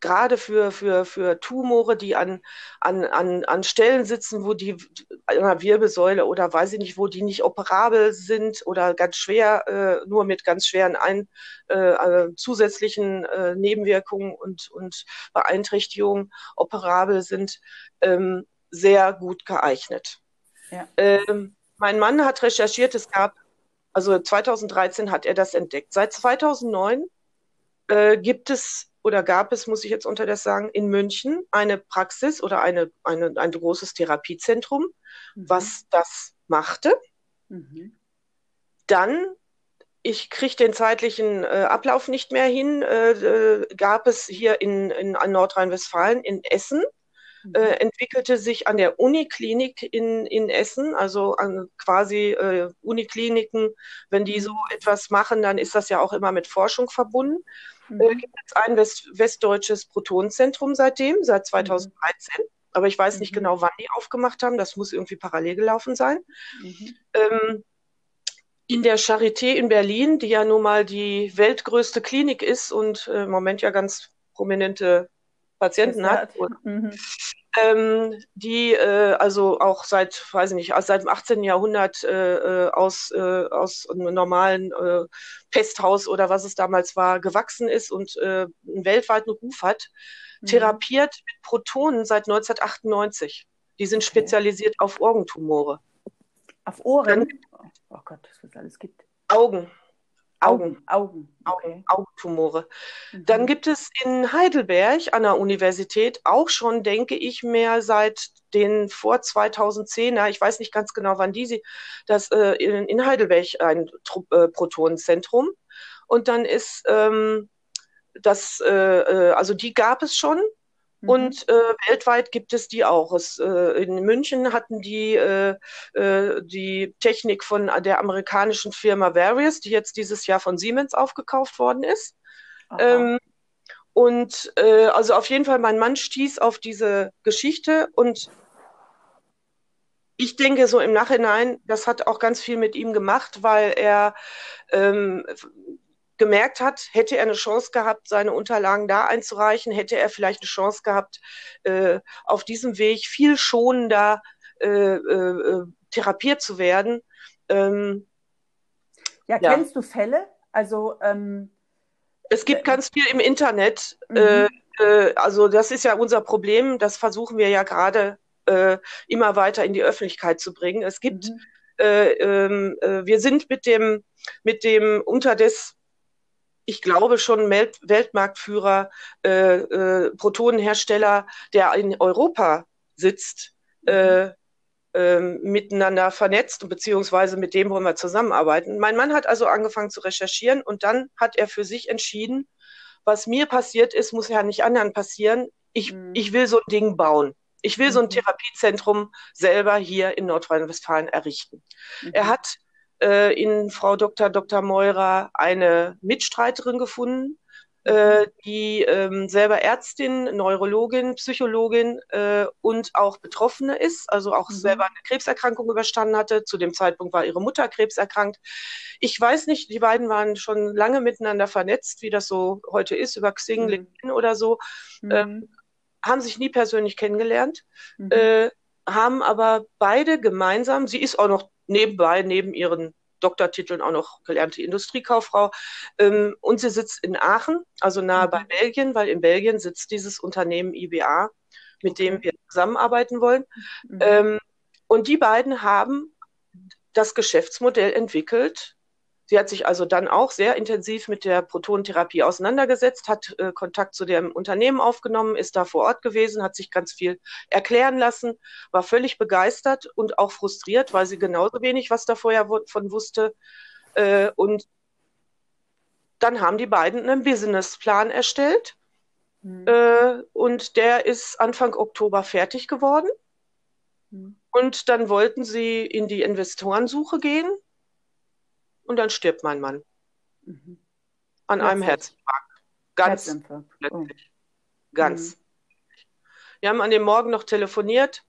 gerade für, für, für Tumore, die an, an, an, an Stellen sitzen, wo die an der Wirbelsäule oder weiß ich nicht, wo die nicht operabel sind oder ganz schwer, äh, nur mit ganz schweren ein, äh, äh zusätzlichen äh, Nebenwirkungen und, und Beeinträchtigungen operabel sind, ähm, sehr gut geeignet. Ja. Ähm, mein Mann hat recherchiert, es gab, also 2013 hat er das entdeckt. Seit 2009 äh, gibt es oder gab es, muss ich jetzt unterdessen sagen, in München eine Praxis oder eine, eine, ein großes Therapiezentrum, mhm. was das machte. Mhm. Dann, ich kriege den zeitlichen äh, Ablauf nicht mehr hin, äh, äh, gab es hier in, in, in Nordrhein-Westfalen, in Essen, mhm. äh, entwickelte sich an der Uniklinik in, in Essen, also an quasi äh, Unikliniken, wenn die so mhm. etwas machen, dann ist das ja auch immer mit Forschung verbunden. Äh, mhm. Äh, gibt es ein West westdeutsches Protonenzentrum seitdem, seit 2013. Mhm. Aber ich weiß nicht mhm. genau, wann die aufgemacht haben. Das muss irgendwie parallel gelaufen sein. Mhm. Ähm, in der Charité in Berlin, die ja nun mal die weltgrößte Klinik ist und äh, im Moment ja ganz prominente Patienten hat. Mhm. Ähm, die äh, also auch seit, weiß ich nicht, seit dem 18. Jahrhundert äh, äh, aus, äh, aus einem normalen äh, Pesthaus oder was es damals war, gewachsen ist und äh, einen weltweiten Ruf hat, mhm. therapiert mit Protonen seit 1998. Die sind okay. spezialisiert auf Orgentumore. Auf Ohren? Dann, oh Gott, was es alles gibt. Augen. Augen. Augen. Okay. Augentumore. Mhm. Dann gibt es in Heidelberg an der Universität auch schon, denke ich, mehr seit den vor 2010er, ich weiß nicht ganz genau, wann die sie, das äh, in, in, Heidelberg ein äh, Protonenzentrum. Und dann ist ähm, das, äh, äh also die gab es schon. Und äh, weltweit gibt es die auch. Es, äh, in München hatten die äh, äh, die Technik von der amerikanischen Firma Various, die jetzt dieses Jahr von Siemens aufgekauft worden ist. Ähm, und äh, also auf jeden Fall, mein Mann stieß auf diese Geschichte und ich denke so im Nachhinein, das hat auch ganz viel mit ihm gemacht, weil er ähm, gemerkt hat, hätte er eine Chance gehabt, seine Unterlagen da einzureichen, hätte er vielleicht eine Chance gehabt, äh, auf diesem Weg viel schonender äh, äh, therapiert zu werden. Ähm, ja, ja, kennst du Fälle? Also ähm, es gibt ganz viel im Internet. Mhm. Äh, äh, also das ist ja unser Problem. Das versuchen wir ja gerade äh, immer weiter in die Öffentlichkeit zu bringen. Es gibt mhm. Ähm, wir sind mit dem, mit dem Unterdes ich glaube, schon Weltmarktführer, äh, äh, Protonenhersteller, der in Europa sitzt, äh, äh, miteinander vernetzt und beziehungsweise mit dem wollen wir zusammenarbeiten. Mein Mann hat also angefangen zu recherchieren und dann hat er für sich entschieden, was mir passiert ist, muss ja nicht anderen passieren. Ich, mhm. ich will so ein Ding bauen. Ich will so ein mhm. Therapiezentrum selber hier in Nordrhein-Westfalen errichten. Mhm. Er hat äh, in Frau Dr. Dr. Meurer eine Mitstreiterin gefunden, äh, die ähm, selber Ärztin, Neurologin, Psychologin äh, und auch Betroffene ist, also auch mhm. selber eine Krebserkrankung überstanden hatte. Zu dem Zeitpunkt war ihre Mutter krebserkrankt. Ich weiß nicht, die beiden waren schon lange miteinander vernetzt, wie das so heute ist, über Xing, mhm. LinkedIn oder so, mhm. ähm, haben sich nie persönlich kennengelernt, mhm. äh, haben aber beide gemeinsam, sie ist auch noch nebenbei, neben ihren Doktortiteln auch noch gelernte Industriekauffrau. Ähm, und sie sitzt in Aachen, also nahe mhm. bei Belgien, weil in Belgien sitzt dieses Unternehmen IBA, mit okay. dem wir zusammenarbeiten wollen. Mhm. Ähm, und die beiden haben das Geschäftsmodell entwickelt, Sie hat sich also dann auch sehr intensiv mit der Protonentherapie auseinandergesetzt, hat äh, Kontakt zu dem Unternehmen aufgenommen, ist da vor Ort gewesen, hat sich ganz viel erklären lassen, war völlig begeistert und auch frustriert, weil sie genauso wenig was da vorher von wusste. Äh, und dann haben die beiden einen Businessplan erstellt. Mhm. Äh, und der ist Anfang Oktober fertig geworden. Mhm. Und dann wollten sie in die Investorensuche gehen und dann stirbt mein Mann. Mhm. An einem Herzinfarkt. Ganz Herzinfarkt. plötzlich. Oh. Ganz. Mhm. Wir haben an dem Morgen noch telefoniert.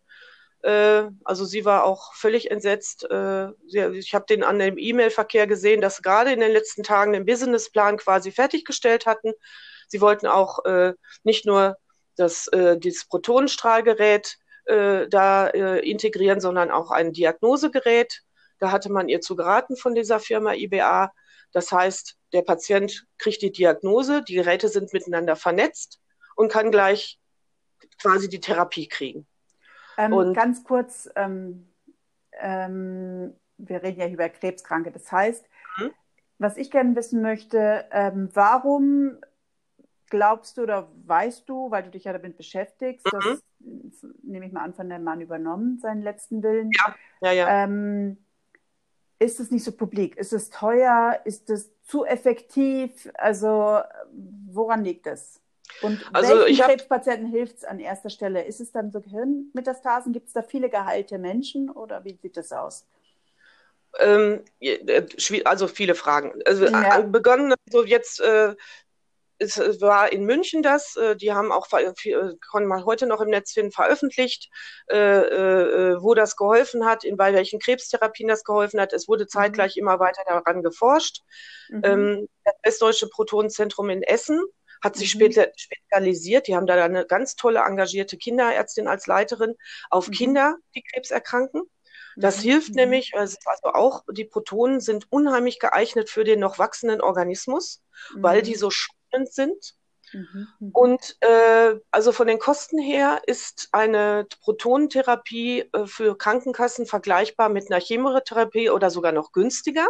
Äh, also sie war auch völlig entsetzt. Äh, ich habe den an dem E-Mail-Verkehr gesehen, dass gerade in den letzten Tagen den Businessplan quasi fertiggestellt hatten. Sie wollten auch äh, nicht nur das, dieses Protonenstrahlgerät da integrieren, sondern auch ein Diagnosegerät. Da hatte man ihr zu geraten von dieser Firma IBA. Das heißt, der Patient kriegt die Diagnose, die Geräte sind miteinander vernetzt und kann gleich quasi die Therapie kriegen. Ähm, und ganz kurz, ähm, ähm, wir reden ja über Krebskranke. Das heißt, mhm. was ich gerne wissen möchte, ähm, warum glaubst du oder weißt du, weil du dich ja damit beschäftigst, mhm. das nehme ich mal an, von dem Mann übernommen, seinen letzten Willen. Ja, ja, ja. Ähm, ist es nicht so publik? Ist es teuer? Ist es zu effektiv? Also woran liegt es? Und also welchen Krebspatienten hilft es an erster Stelle? Ist es dann so Gehirnmetastasen? Gibt es da viele geheilte Menschen oder wie sieht das aus? Ähm, äh, also viele Fragen. Also ja. Äh, begonnen so jetzt äh, es war in München das, äh, die haben auch, kann man heute noch im Netz finden, veröffentlicht, äh, äh, wo das geholfen hat, in bei welchen Krebstherapien das geholfen hat. Es wurde zeitgleich mhm. immer weiter daran geforscht. Mhm. Ähm, das Westdeutsche Protonenzentrum in Essen hat sich mhm. spezialisiert. Die haben da eine ganz tolle engagierte Kinderärztin als Leiterin auf mhm. Kinder, die Krebs erkranken. Das mhm. hilft nämlich, also auch die Protonen sind unheimlich geeignet für den noch wachsenden Organismus, weil die so Treatment sind. Mhm, mhm. Und äh, also von den Kosten her ist eine Protonentherapie äh, für Krankenkassen vergleichbar mit einer Chemotherapie oder sogar noch günstiger.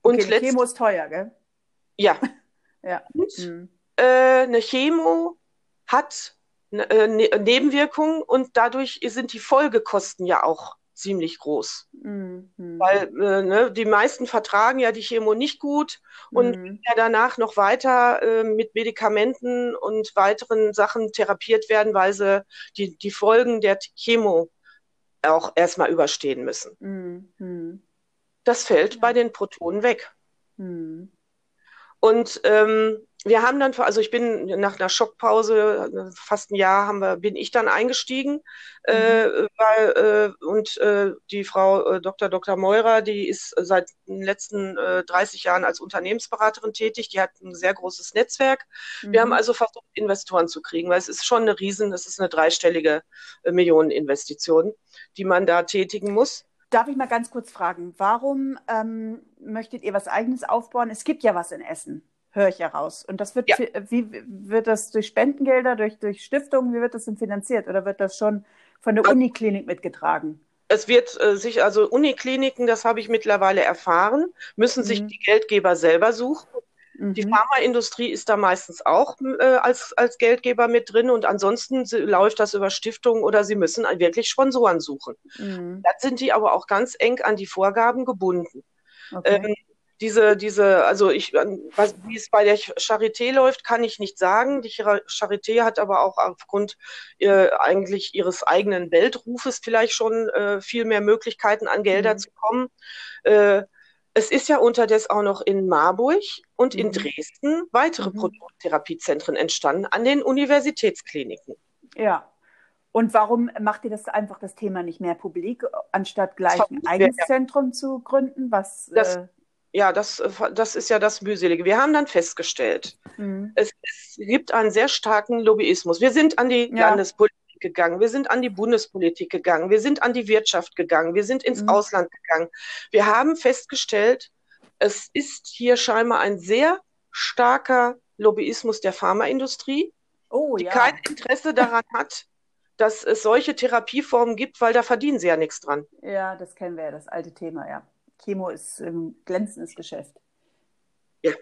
Und okay, Chemo ist teuer, gell? Ja. ja. Und mhm. äh, eine Chemo hat äh, ne Nebenwirkungen und dadurch sind die Folgekosten ja auch ziemlich groß. Mhm. Weil äh, ne, die meisten vertragen ja die Chemo nicht gut und mhm. ja danach noch weiter äh, mit Medikamenten und weiteren Sachen therapiert werden, weil sie die, die Folgen der Chemo auch erstmal überstehen müssen. Mhm. Das fällt ja. bei den Protonen weg. Mhm. Und ähm, wir haben dann, also ich bin nach einer Schockpause, fast ein Jahr haben wir, bin ich dann eingestiegen, mhm. äh, weil, äh, und äh, die Frau äh, Dr. Dr. Meurer, die ist seit den letzten äh, 30 Jahren als Unternehmensberaterin tätig, die hat ein sehr großes Netzwerk. Mhm. Wir haben mhm. also versucht, Investoren zu kriegen, weil es ist schon eine riesen, es ist eine dreistellige äh, Millioneninvestition, die man da tätigen muss. Darf ich mal ganz kurz fragen, warum ähm, möchtet ihr was eigenes aufbauen? Es gibt ja was in Essen höre ich heraus. Und das wird, ja. wie wird das durch Spendengelder, durch, durch Stiftungen, wie wird das denn finanziert? Oder wird das schon von der Uniklinik mitgetragen? Es wird äh, sich, also Unikliniken, das habe ich mittlerweile erfahren, müssen mhm. sich die Geldgeber selber suchen. Mhm. Die Pharmaindustrie ist da meistens auch äh, als, als Geldgeber mit drin und ansonsten läuft das über Stiftungen oder sie müssen wirklich Sponsoren suchen. Mhm. Dann sind die aber auch ganz eng an die Vorgaben gebunden. Okay. Ähm, diese, diese, also ich, was, wie es bei der Charité läuft, kann ich nicht sagen. Die Charité hat aber auch aufgrund äh, eigentlich ihres eigenen Weltrufes vielleicht schon äh, viel mehr Möglichkeiten, an Gelder mhm. zu kommen. Äh, es ist ja unterdessen auch noch in Marburg und mhm. in Dresden weitere mhm. Produkttherapiezentren entstanden an den Universitätskliniken. Ja. Und warum macht ihr das einfach das Thema nicht mehr publik, anstatt gleich ein eigenes. Zentrum zu gründen? Was, das, äh, ja, das, das ist ja das Mühselige. Wir haben dann festgestellt, mhm. es, es, gibt einen sehr starken Lobbyismus. Wir sind an die ja. Landespolitik gegangen, wir sind an die Bundespolitik gegangen, wir sind an die Wirtschaft gegangen, wir sind ins mhm. Ausland gegangen. Wir haben festgestellt, es ist hier scheinbar ein sehr starker Lobbyismus der Pharmaindustrie, oh, die ja. kein Interesse daran hat, dass es solche Therapieformen gibt, weil da verdienen sie ja nichts dran. Ja, das kennen wir ja, das alte Thema, ja. Chemo ist ein glänzendes Geschäft. Ja.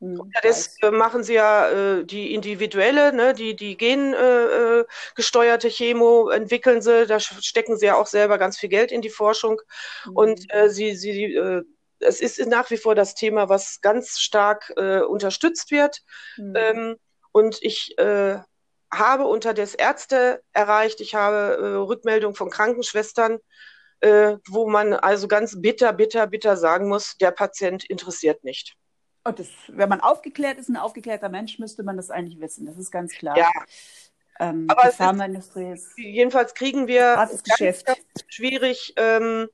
Hm, das äh, machen sie ja äh, die individuelle, ne, die, die gengesteuerte äh, äh Chemo entwickeln sie, da stecken sie ja auch selber ganz viel Geld in die Forschung. Mhm. Und äh, sie, sie, äh, es ist nach wie vor das Thema, was ganz stark unterstützt wird. Mhm. Ähm, und ich habe unterdessen Ärzte erreicht, ich habe Rückmeldungen von Krankenschwestern, äh, wo man also ganz bitter, bitter, bitter sagen muss, der Patient interessiert nicht. Und das, wenn man aufgeklärt ist, ein aufgeklärter Mensch, müsste man das eigentlich wissen. Das ist ganz klar. Ja. Ähm, Aber die Pharmaindustrie ist. Jedenfalls kriegen wir ganz, Geschäft. Ganz schwierig ähm,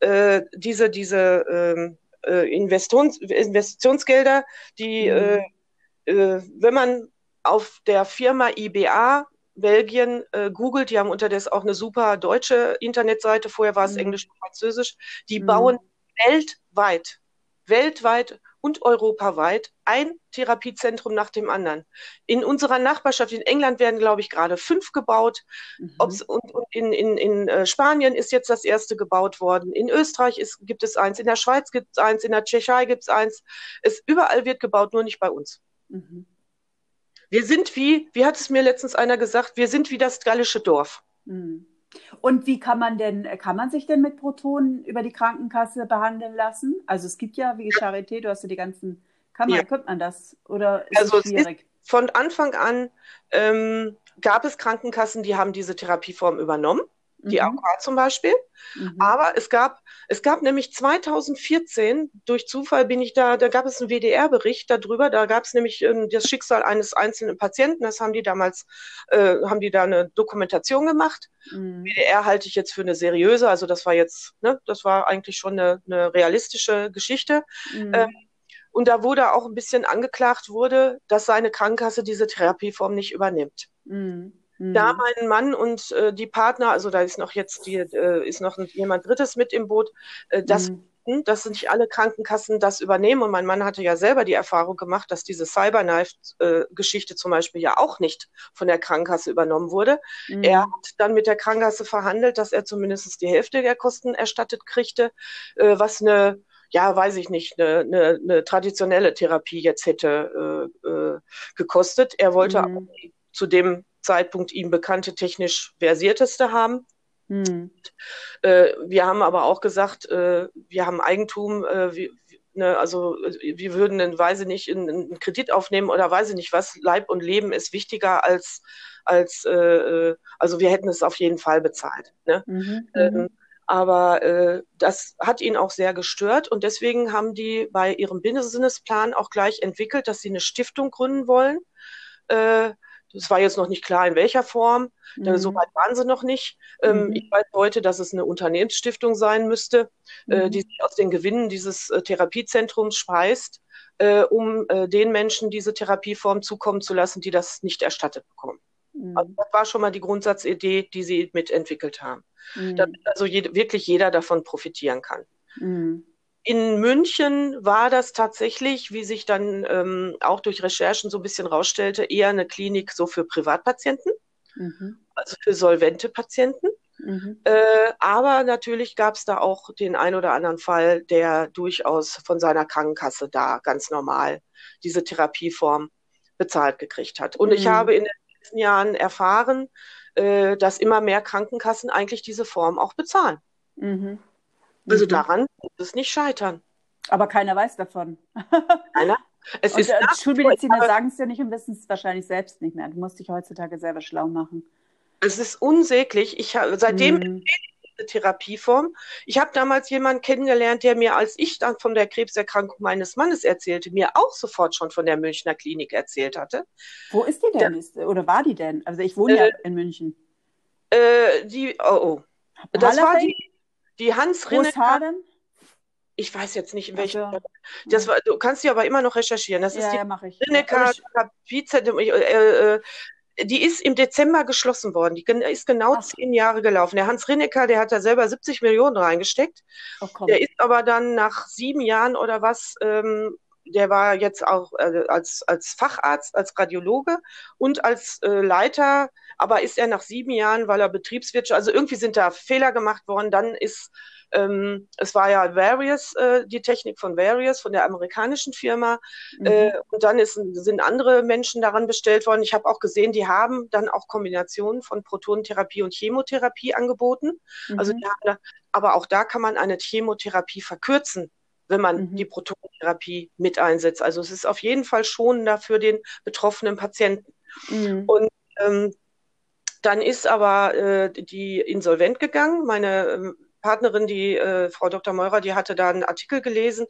äh, diese, diese ähm, äh, Investitions Investitionsgelder, die mhm. äh, äh, wenn man auf der Firma IBA Belgien äh, googelt, die haben unterdessen auch eine super deutsche Internetseite, vorher war es mhm. Englisch und Französisch, die mhm. bauen weltweit, weltweit und europaweit ein Therapiezentrum nach dem anderen. In unserer Nachbarschaft in England werden, glaube ich, gerade fünf gebaut. Mhm. und, und in, in, in äh, Spanien ist jetzt das erste gebaut worden. In Österreich ist, gibt es eins, in der Schweiz gibt es eins, in der Tschechei gibt es eins. Es, überall wird gebaut, nur nicht bei uns. Mhm. Wir sind wie, wie hat es mir letztens einer gesagt, wir sind wie das gallische Dorf. Mhm. Und wie kann man denn, kann man sich denn mit Protonen über die Krankenkasse behandeln lassen? Also es gibt ja wie Charité, du hast ja die ganzen, kann man, ja. könnte man das? Oder ist also es schwierig? Ist, von Anfang an ähm, gab es Krankenkassen, die haben diese Therapieform übernommen die mhm. AOK zum Beispiel. Mhm. Aber es gab, es gab nämlich 2014, durch Zufall bin ich da, da gab es einen WDR-Bericht darüber, da gab es nämlich ähm, das Schicksal eines einzelnen Patienten, das haben die damals, äh, haben die da eine Dokumentation gemacht. Mhm. WDR halte ich jetzt für eine seriöse, also das war jetzt, ne, das war eigentlich schon eine, eine realistische Geschichte. Mhm. Ähm, und da wurde auch ein bisschen angeklagt wurde, dass seine Krankenkasse diese Therapieform nicht übernimmt. Mhm. Da mhm. mein Mann und äh, die Partner, also da ist noch jetzt die, äh, ist noch jemand Drittes mit im Boot, äh, das mhm. dass nicht alle Krankenkassen das übernehmen. Und mein Mann hatte ja selber die Erfahrung gemacht, dass diese Cyberknife-Geschichte zum Beispiel ja auch nicht von der Krankenkasse übernommen wurde. Mhm. Er hat dann mit der Krankenkasse verhandelt, dass er zumindest die Hälfte der Kosten erstattet kriegte, äh, was eine ja, weiß ich nicht, eine, eine, eine traditionelle Therapie jetzt hätte äh, äh, gekostet. Er wollte mhm. zu dem Zeitpunkt ihm bekannte technisch versierteste haben. Hm. Äh, wir haben aber auch gesagt, äh, wir haben Eigentum, äh, wir, ne, also wir würden, weiß ich nicht, einen Kredit aufnehmen oder weiß ich nicht was. Leib und Leben ist wichtiger als, als äh, äh, also wir hätten es auf jeden Fall bezahlt. Ne? Mhm, ähm, mhm. aber äh, das hat ihn auch sehr gestört und deswegen haben die bei ihrem Businessplan auch gleich entwickelt, dass sie eine Stiftung gründen wollen. Äh, es war jetzt noch nicht klar, in welcher Form. Mhm. So weit waren sie noch nicht. Ähm, mhm. Ich weiß heute, dass es eine Unternehmensstiftung sein müsste, äh, mhm. die sich aus den Gewinnen dieses äh, Therapiezentrums speist, äh, um äh, den Menschen diese Therapieform zukommen zu lassen, die das nicht erstattet bekommen. Mhm. Also das war schon mal die Grundsatzidee, die sie mitentwickelt haben. Mhm. Damit also je wirklich jeder davon profitieren kann. In München war das tatsächlich, wie sich dann ähm, auch durch Recherchen so ein bisschen rausstellte, eher eine Klinik so für Privatpatienten, mhm. also für solvente Patienten. Mhm. Äh, aber natürlich gab es da auch den ein oder anderen Fall, der durchaus von seiner Krankenkasse da ganz normal diese Therapieform bezahlt gekriegt hat. Und mhm. ich habe in den letzten Jahren erfahren, äh, dass immer mehr Krankenkassen eigentlich diese Form auch bezahlen. Mhm. Also mhm. daran muss es nicht scheitern. Aber keiner weiß davon. Keiner? Es und, ist äh, Schulmediziner sagen es ja nicht und wissen es wahrscheinlich selbst nicht mehr. Du musst dich heutzutage selber schlau machen. Es ist unsäglich. Ich habe seitdem mhm. diese Therapieform. Ich habe damals jemanden kennengelernt, der mir, als ich dann von der Krebserkrankung meines Mannes erzählte, mir auch sofort schon von der Münchner Klinik erzählt hatte. Wo ist die denn? Da, Oder war die denn? Also ich wohne äh, ja in München. Äh, die, oh, oh. Das war die, die Hans Rinnecker. Ich weiß jetzt nicht, in welchem. Also, das war, du kannst sie aber immer noch recherchieren. Das ja, ist die ja, ich. Rinnecker Therapiezentrum. Äh, äh, die ist im Dezember geschlossen worden. Die ist genau Ach. zehn Jahre gelaufen. Der Hans Rinnecker, der hat da selber 70 Millionen reingesteckt. Oh, der ist aber dann nach sieben Jahren oder was, ähm, der war jetzt auch äh, als, als Facharzt, als Radiologe und als äh, Leiter aber ist er nach sieben Jahren, weil er Betriebswirtschaft, also irgendwie sind da Fehler gemacht worden, dann ist, ähm, es war ja Various, äh, die Technik von Various, von der amerikanischen Firma, mhm. äh, und dann ist, sind andere Menschen daran bestellt worden. Ich habe auch gesehen, die haben dann auch Kombinationen von Protonentherapie und Chemotherapie angeboten. Mhm. Also da, aber auch da kann man eine Chemotherapie verkürzen wenn man mhm. die Protonentherapie mit einsetzt. Also es ist auf jeden Fall schonender für den betroffenen Patienten. Mhm. Und ähm, dann ist aber äh, die insolvent gegangen. Meine ähm, Partnerin, die äh, Frau Dr. Meurer, die hatte da einen Artikel gelesen,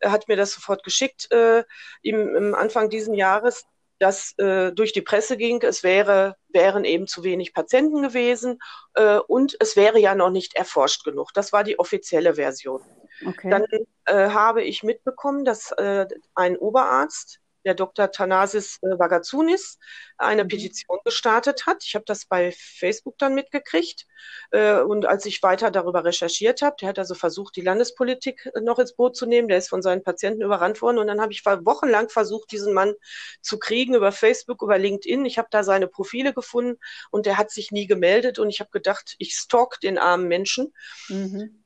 äh, hat mir das sofort geschickt äh, im, im Anfang diesen Jahres, dass äh, durch die Presse ging, es wäre, wären eben zu wenig Patienten gewesen äh, und es wäre ja noch nicht erforscht genug. Das war die offizielle Version. Okay. Dann äh, habe ich mitbekommen, dass äh, ein Oberarzt der Dr. Thanasis äh, eine mhm. Petition gestartet hat. Ich habe das bei Facebook dann mitgekriegt. Äh, und als ich weiter darüber recherchiert habe, der hat also versucht, die Landespolitik noch ins Boot zu nehmen. Der ist von seinen Patienten überrannt worden. Und dann habe ich wochenlang versucht, diesen Mann zu kriegen über Facebook, über LinkedIn. Ich habe da seine Profile gefunden und der hat sich nie gemeldet. Und ich habe gedacht, ich stalk den armen Menschen. Mhm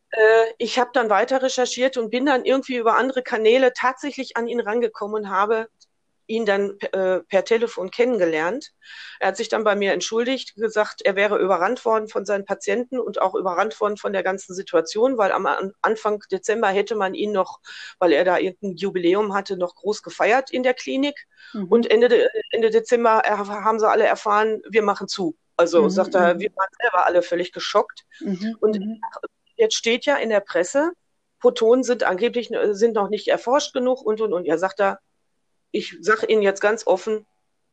ich habe dann weiter recherchiert und bin dann irgendwie über andere Kanäle tatsächlich an ihn rangekommen und habe ihn dann äh, per Telefon kennengelernt. Er hat sich dann bei mir entschuldigt, gesagt, er wäre überrannt worden von seinen Patienten und auch überrannt worden von der ganzen Situation, weil am Anfang Dezember hätte man ihn noch, weil er da irgendein Jubiläum hatte, noch groß gefeiert in der Klinik. Mhm. Und Ende, Ende Dezember haben sie alle erfahren, wir machen zu. Also mhm. sagt er, mhm. wir waren selber alle völlig geschockt. Mhm. Und mhm. Jetzt steht ja in der Presse, Protonen sind angeblich sind noch nicht erforscht genug und und und. Er sagt da, ich sage Ihnen jetzt ganz offen,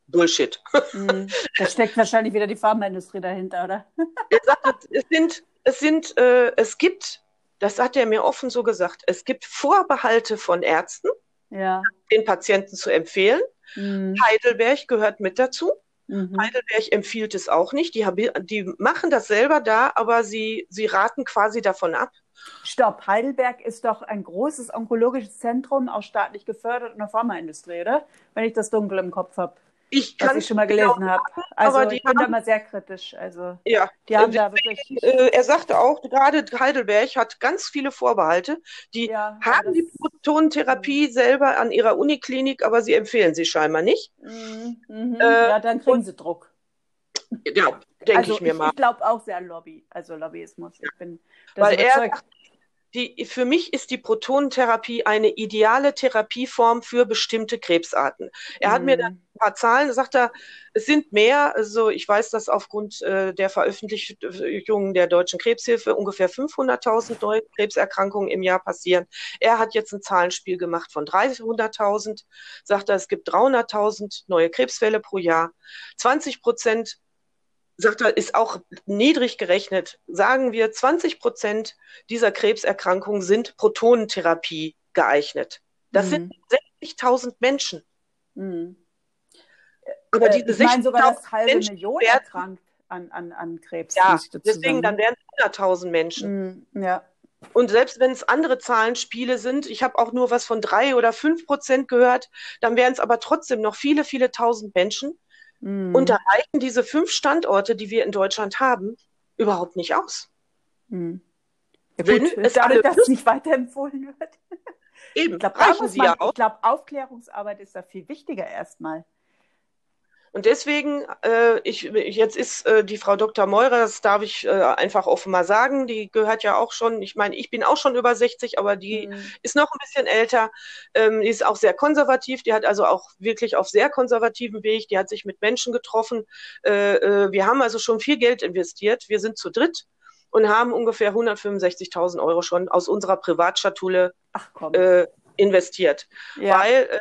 Bullshit. Hm, da steckt wahrscheinlich wieder die Pharmaindustrie dahinter, oder? er sagt, es sind, es sind, äh, es gibt, das hat er mir offen so gesagt, es gibt Vorbehalte von Ärzten, ja. den Patienten zu empfehlen. Mhm. Heidelberg gehört mit dazu. Mhm. Heidelberg empfiehlt es auch nicht. Die, die machen das selber da, aber sie, sie raten quasi davon ab. Stopp, Heidelberg ist doch ein großes onkologisches Zentrum, auch staatlich gefördert in der Pharmaindustrie, oder? Wenn ich das dunkel im Kopf habe. Ich kann was ich schon mal gelesen genau habe. Also aber ich bin da mal sehr kritisch. Also ja, die haben da wirklich. Äh, er sagte auch, gerade Heidelberg hat ganz viele Vorbehalte. Die ja, haben die Protonentherapie mhm. selber an ihrer Uniklinik, aber sie empfehlen sie scheinbar nicht. Mhm, mhm. Äh, ja, dann kriegen und, sie Druck. Ja, denke also ich mir mal. Ich glaube auch sehr an Lobby, also Lobbyismus. Ich bin Weil überzeugt. er die, für mich ist die Protonentherapie eine ideale Therapieform für bestimmte Krebsarten. Er mhm. hat mir dann mhm. ein paar Zahlen, sagt er, es sind mehr, also ich weiß, dass aufgrund äh, der Veröffentlichungen der Deutschen Krebshilfe ungefähr 500.000 neue Krebserkrankungen im Jahr passieren. Er hat jetzt ein Zahlenspiel gemacht von 300.000, sagt er, es gibt 300.000 neue Krebsfälle pro Jahr. 20 Prozent sagt er, ist auch niedrig gerechnet. Sagen wir, 20 Prozent dieser Krebserkrankungen sind Protonentherapie geeinigt. Das mhm. sind 60.000 Menschen. Mhm. Aber äh, diese ich meine sogar, dass halbe Menschen Million erkrankt an, an, an Krebs. Ja, deswegen, dann wären es 100.000 Menschen. Mhm. Ja. Und selbst wenn es andere Zahlenspiele sind, ich habe auch nur was von drei oder fünf Prozent gehört, dann wären es aber trotzdem noch viele, viele tausend Menschen. Mhm. Und da reichen diese fünf Standorte, die wir in Deutschland haben, überhaupt nicht aus. Mhm. Ja, Wenn gut, es dadurch, dass es nicht weiterempfohlen wird. Eben, ich glaube, ja Ich glaube, Aufklärungsarbeit ist da viel wichtiger erstmal. Und deswegen, äh, ich, jetzt ist äh, die Frau Dr. Meurer, das darf ich äh, einfach offen mal sagen, die gehört ja auch schon, ich meine, ich bin auch schon über 60, aber die mhm. ist noch ein bisschen älter. Ähm, die ist auch sehr konservativ, die hat also auch wirklich auf sehr konservativen Weg, die hat sich mit Menschen getroffen. Äh, äh, wir haben also schon viel Geld investiert, wir sind zu dritt und haben ungefähr 165.000 Euro schon aus unserer Privatschatulle äh, investiert. Ja. Weil äh,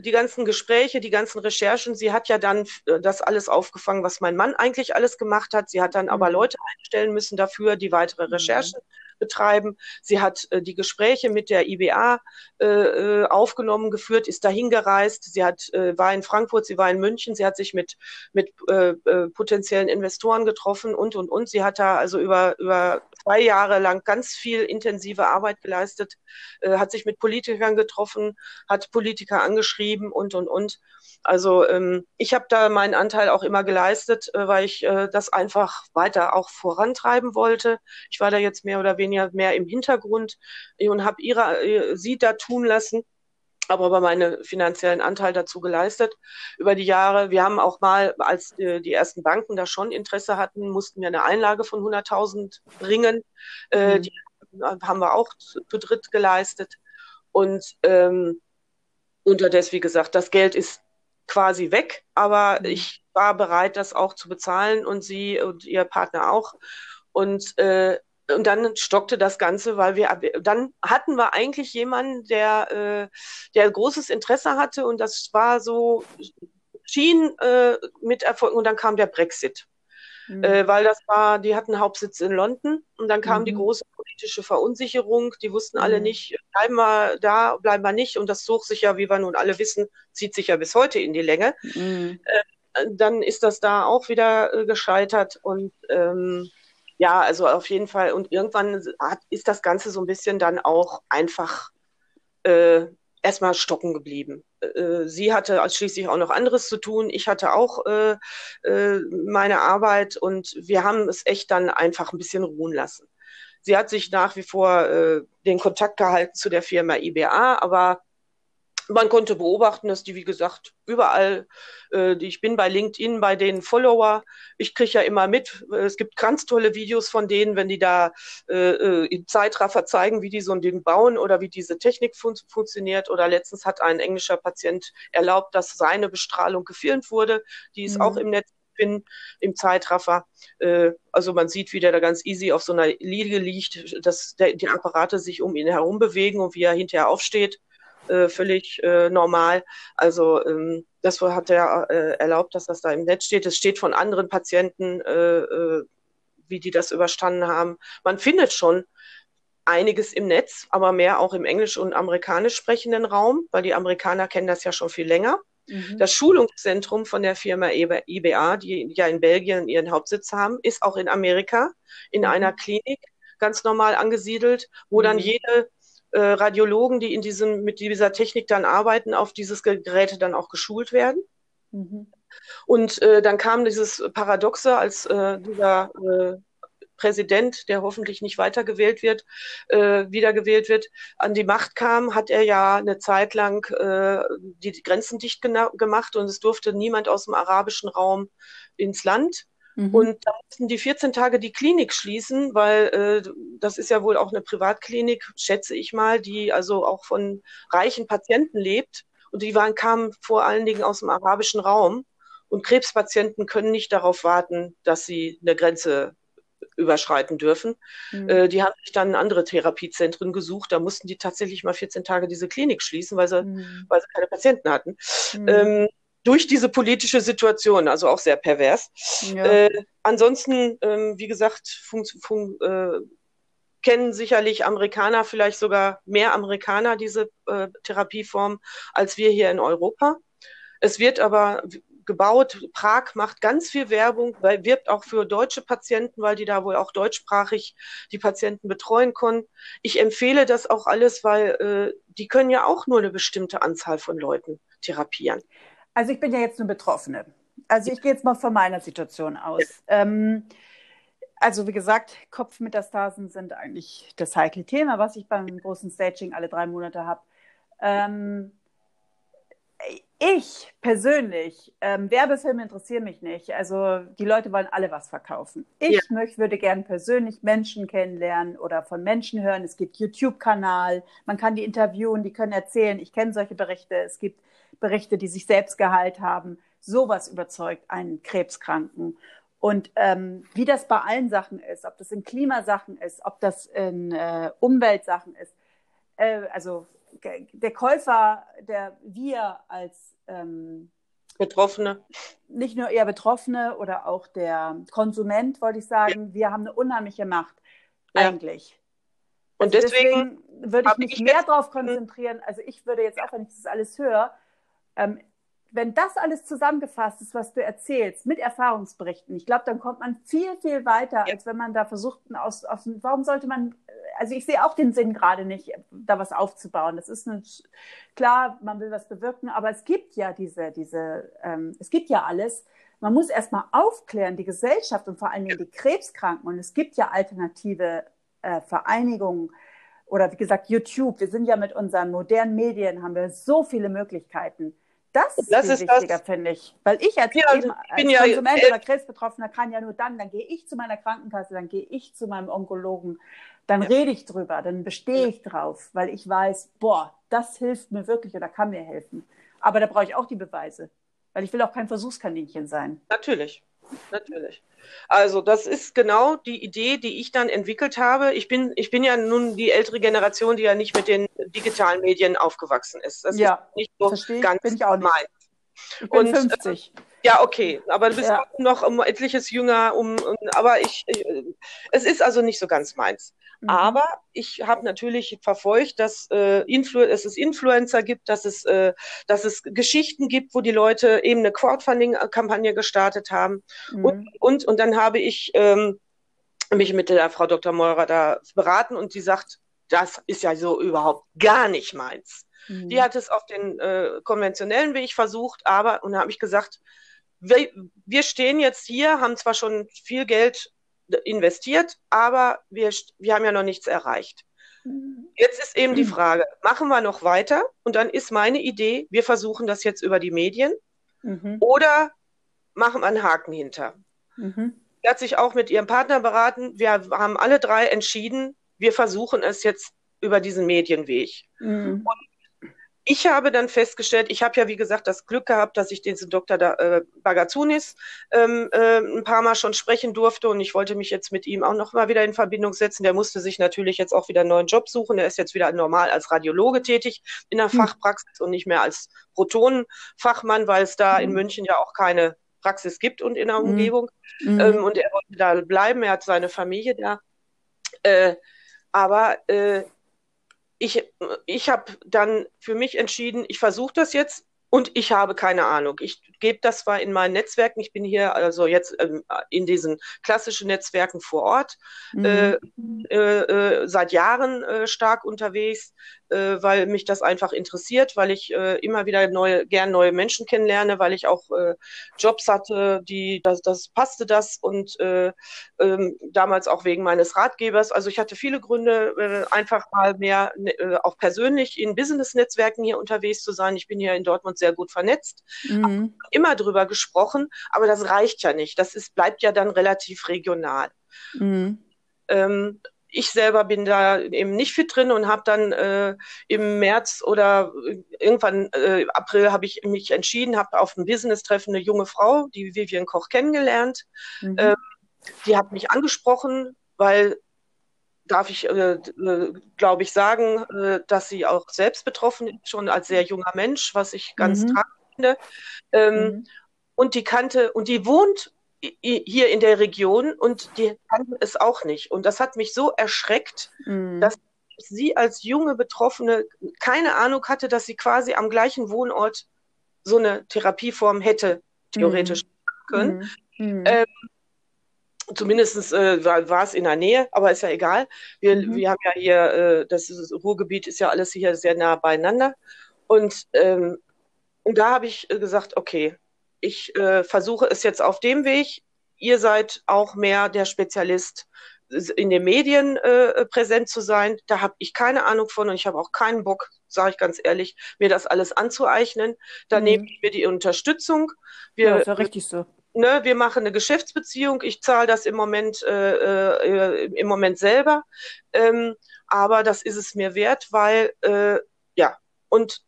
die ganzen Gespräche, die ganzen Recherchen. Sie hat ja dann äh, das alles aufgefangen, was mein Mann eigentlich alles gemacht hat. Sie hat dann aber mhm. Leute einstellen müssen dafür, die weitere mhm. Recherchen betreiben. Sie hat äh, die Gespräche mit der IBA äh, äh, aufgenommen, geführt, ist dahin gereist. Sie hat, äh, war in Frankfurt, sie war in München, sie hat sich mit, mit äh, äh, potenziellen Investoren getroffen und, und, und. Sie hat da also über, über zwei Jahre lang ganz viel intensive Arbeit geleistet, äh, hat sich mit Politikern getroffen, hat Politiker angeschrieben und, und, und. Also ähm, ich habe da meinen Anteil auch immer geleistet, äh, weil ich äh, das einfach weiter auch vorantreiben wollte. Ich war da jetzt mehr oder weniger mehr im Hintergrund und habe ihre äh, sie da tun lassen aber aber meinen finanziellen Anteil dazu geleistet über die Jahre. Wir haben auch mal, als äh, die ersten Banken da schon Interesse hatten, mussten wir eine Einlage von 100.000 bringen. Äh, mhm. Die haben wir auch zu, zu dritt geleistet. Und ähm, unterdessen, wie gesagt, das Geld ist quasi weg, aber mhm. ich war bereit, das auch zu bezahlen und sie und ihr Partner auch. Und, äh, und dann stockte das Ganze, weil wir dann hatten wir eigentlich jemanden, der, äh, der großes Interesse hatte und das war so, schien äh, mit Erfolg und dann kam der Brexit. mhm. äh, weil das war, die hatten Hauptsitz in London und dann kam mhm. die große politische Verunsicherung. Die wussten alle mhm. nicht, bleiben wir da, bleiben wir nicht. Und das zog sich ja, wie wir nun alle wissen, zieht sich ja bis heute in die Länge. Mhm. Äh, dann ist das da auch wieder äh, gescheitert und ähm, ja, also auf jeden Fall. Und irgendwann hat, ist das Ganze so ein bisschen dann auch einfach äh, erstmal stocken geblieben. Äh, sie hatte schließlich auch noch anderes zu tun. Ich hatte auch äh, äh, meine Arbeit und wir haben es echt dann einfach ein bisschen ruhen lassen. Sie hat sich nach wie vor äh, den Kontakt gehalten zu der Firma IBA, aber man konnte beobachten, dass die, wie gesagt, überall, äh, ich bin bei LinkedIn bei den Follower, ich kriege ja immer mit, es gibt ganz tolle Videos von denen, wenn die da äh, äh, im Zeitraffer zeigen, wie die so ein Ding bauen oder wie diese Technik fun funktioniert. Oder letztens hat ein englischer Patient erlaubt, dass seine Bestrahlung gefilmt wurde. Die ist mhm. auch im Netz bin im Zeitraffer. Äh, also man sieht, wie der da ganz easy auf so einer Liege liegt, dass die Apparate sich um ihn herum bewegen und wie er hinterher aufsteht äh, völlig äh, normal. Also ähm, das hat er äh, erlaubt, dass das da im Netz steht. Es steht von anderen Patienten, äh, äh, wie die das überstanden haben. Man findet schon einiges im Netz, aber mehr auch im englisch- und amerikanisch sprechenden Raum, weil die Amerikaner kennen das ja schon viel länger. Mhm. Das Schulungszentrum von der Firma IBA, die ja in Belgien ihren Hauptsitz haben, ist auch in Amerika in mhm. einer Klinik ganz normal angesiedelt, wo mhm. dann jede äh, Radiologen, die in diesem, mit dieser Technik dann arbeiten, auf dieses Geräte dann auch geschult werden. Mhm. Und äh, dann kam dieses Paradoxe, als äh, dieser äh, Präsident, der hoffentlich nicht weitergewählt wird, äh, wiedergewählt wird, an die Macht kam, hat er ja eine Zeit lang äh, die Grenzen dicht gemacht und es durfte niemand aus dem arabischen Raum ins Land. Mhm. Und da mussten die 14 Tage die Klinik schließen, weil äh, das ist ja wohl auch eine Privatklinik, schätze ich mal, die also auch von reichen Patienten lebt. Und die waren, kamen vor allen Dingen aus dem arabischen Raum. Und Krebspatienten können nicht darauf warten, dass sie eine Grenze überschreiten dürfen. Mhm. Äh, die haben sich dann andere Therapiezentren gesucht. Da mussten die tatsächlich mal 14 Tage diese Klinik schließen, weil sie, mhm. weil sie keine Patienten hatten. Mhm. Ähm, durch diese politische Situation, also auch sehr pervers. Ja. Äh, ansonsten, ähm, wie gesagt, fun fun äh, kennen sicherlich Amerikaner, vielleicht sogar mehr Amerikaner diese äh, Therapieform als wir hier in Europa. Es wird aber gebaut. Prag macht ganz viel Werbung, weil wirbt auch für deutsche Patienten, weil die da wohl auch deutschsprachig die Patienten betreuen können. Ich empfehle das auch alles, weil äh, die können ja auch nur eine bestimmte Anzahl von Leuten therapieren. Also ich bin ja jetzt eine Betroffene. Also ich gehe jetzt mal von meiner Situation aus. Ähm, also wie gesagt, Kopfmetastasen sind eigentlich das heikle Thema, was ich beim großen Staging alle drei Monate habe. Ähm, ich persönlich, ähm, Werbefilme interessieren mich nicht. Also die Leute wollen alle was verkaufen. Ich ja. möchte, würde gern persönlich Menschen kennenlernen oder von Menschen hören. Es gibt YouTube-Kanal, man kann die interviewen, die können erzählen. Ich kenne solche Berichte. Es gibt Berichte, die sich selbst geheilt haben. Sowas überzeugt einen Krebskranken. Und ähm, wie das bei allen Sachen ist, ob das in Klimasachen ist, ob das in äh, Umweltsachen ist, äh, also der Käufer, der wir als ähm, Betroffene. Nicht nur eher Betroffene oder auch der Konsument, wollte ich sagen, ja. wir haben eine unheimliche Macht ja. eigentlich. Und also deswegen, deswegen, würde ich mich ich mehr darauf konzentrieren. Also ich würde jetzt auch, wenn ich das alles höre, ähm, wenn das alles zusammengefasst ist, was du erzählst, mit Erfahrungsberichten, ich glaube, dann kommt man viel, viel weiter, als wenn man da versucht, aus, aus, warum sollte man, also ich sehe auch den Sinn gerade nicht, da was aufzubauen. Das ist eine, klar, man will was bewirken, aber es gibt ja diese, diese, ähm, es gibt ja alles. Man muss erstmal aufklären, die Gesellschaft und vor allen Dingen die Krebskranken. Und es gibt ja alternative äh, Vereinigungen oder wie gesagt YouTube. Wir sind ja mit unseren modernen Medien, haben wir so viele Möglichkeiten das, das ist wichtiger, finde ich. Weil ich als, ja, eben, als ja, Konsument oder Krebsbetroffener kann ja nur dann, dann gehe ich zu meiner Krankenkasse, dann gehe ich zu meinem Onkologen, dann ja. rede ich drüber, dann bestehe ich drauf, weil ich weiß, boah, das hilft mir wirklich oder kann mir helfen. Aber da brauche ich auch die Beweise, weil ich will auch kein Versuchskaninchen sein. Natürlich, natürlich. Also das ist genau die Idee, die ich dann entwickelt habe. Ich bin, ich bin ja nun die ältere Generation, die ja nicht mit den digitalen Medien aufgewachsen ist. Das ja, ist nicht so verstehe, ganz bin ich auch nicht. Ich bin und, 50. Ja, okay, aber du bist ja. noch um etliches jünger, um, um aber ich, ich, es ist also nicht so ganz meins. Mhm. Aber ich habe natürlich verfolgt, dass äh, Influ dass es Influencer gibt, dass es, äh, dass es Geschichten gibt, wo die Leute eben eine Crowdfunding-Kampagne gestartet haben. Mhm. Und, und, und dann habe ich ähm, mich mit der Frau Dr. Meurer da beraten und die sagt, das ist ja so überhaupt gar nicht meins. Mhm. Die hat es auf den äh, konventionellen Weg versucht, aber, und da habe ich gesagt, wir, wir stehen jetzt hier, haben zwar schon viel Geld investiert, aber wir, wir haben ja noch nichts erreicht. Mhm. Jetzt ist eben die Frage, machen wir noch weiter? Und dann ist meine Idee, wir versuchen das jetzt über die Medien mhm. oder machen wir einen Haken hinter. Mhm. Sie hat sich auch mit ihrem Partner beraten. Wir haben alle drei entschieden, wir versuchen es jetzt über diesen Medienweg. Mhm. Und ich habe dann festgestellt, ich habe ja wie gesagt das Glück gehabt, dass ich diesen Dr. Da, äh, Bagazunis ähm, äh, ein paar Mal schon sprechen durfte und ich wollte mich jetzt mit ihm auch noch mal wieder in Verbindung setzen. Der musste sich natürlich jetzt auch wieder einen neuen Job suchen. Er ist jetzt wieder normal als Radiologe tätig in der mhm. Fachpraxis und nicht mehr als Protonenfachmann, weil es da mhm. in München ja auch keine Praxis gibt und in der mhm. Umgebung. Mhm. Ähm, und er wollte da bleiben. Er hat seine Familie da. Äh, aber äh, ich, ich habe dann für mich entschieden, ich versuche das jetzt und ich habe keine Ahnung. Ich gebe das zwar in meinen Netzwerken, ich bin hier also jetzt ähm, in diesen klassischen Netzwerken vor Ort mhm. äh, äh, äh seit Jahren äh, stark unterwegs, äh, weil mich das einfach interessiert, weil ich äh, immer wieder neue, gern neue Menschen kennenlerne, weil ich auch äh, Jobs hatte, die, das, das passte das und äh, ähm, damals auch wegen meines Ratgebers. Also ich hatte viele Gründe, äh, einfach mal mehr ne, äh, auch persönlich in Business-Netzwerken hier unterwegs zu sein. Ich bin hier in Dortmund sehr gut vernetzt, mhm. immer drüber gesprochen, aber das reicht ja nicht. Das ist, bleibt ja dann relativ regional. Mhm. Ähm, ich selber bin da eben nicht fit drin und habe dann äh, im März oder irgendwann äh, April habe ich mich entschieden, habe auf einem Business-Treffen eine junge Frau, die Vivian Koch, kennengelernt. Mhm. Ähm, die hat mich angesprochen, weil darf ich, äh, äh, glaube ich, sagen, äh, dass sie auch selbst betroffen ist, schon als sehr junger Mensch, was ich ganz mhm. tragend finde. Ähm, mhm. Und die kannte, und die wohnt hier in der Region und die kannten es auch nicht. Und das hat mich so erschreckt, mhm. dass sie als junge Betroffene keine Ahnung hatte, dass sie quasi am gleichen Wohnort so eine Therapieform hätte, theoretisch mhm. können. Mhm. Ähm, Zumindest äh, war, war, es in der Nähe, aber ist ja egal. Wir, mhm. wir haben ja hier, äh, das ist, Ruhrgebiet ist ja alles hier sehr nah beieinander. Und, ähm, und da habe ich gesagt, okay, ich äh, versuche es jetzt auf dem Weg. Ihr seid auch mehr der Spezialist in den Medien äh, präsent zu sein. Da habe ich keine Ahnung von und ich habe auch keinen Bock, sage ich ganz ehrlich, mir das alles anzueignen. Da mhm. nehme ich mir die Unterstützung. Wir, ja, ist ja richtig so. Ne, wir machen eine Geschäftsbeziehung. Ich zahle das im Moment äh, äh, im Moment selber, ähm, aber das ist es mir wert, weil äh, ja und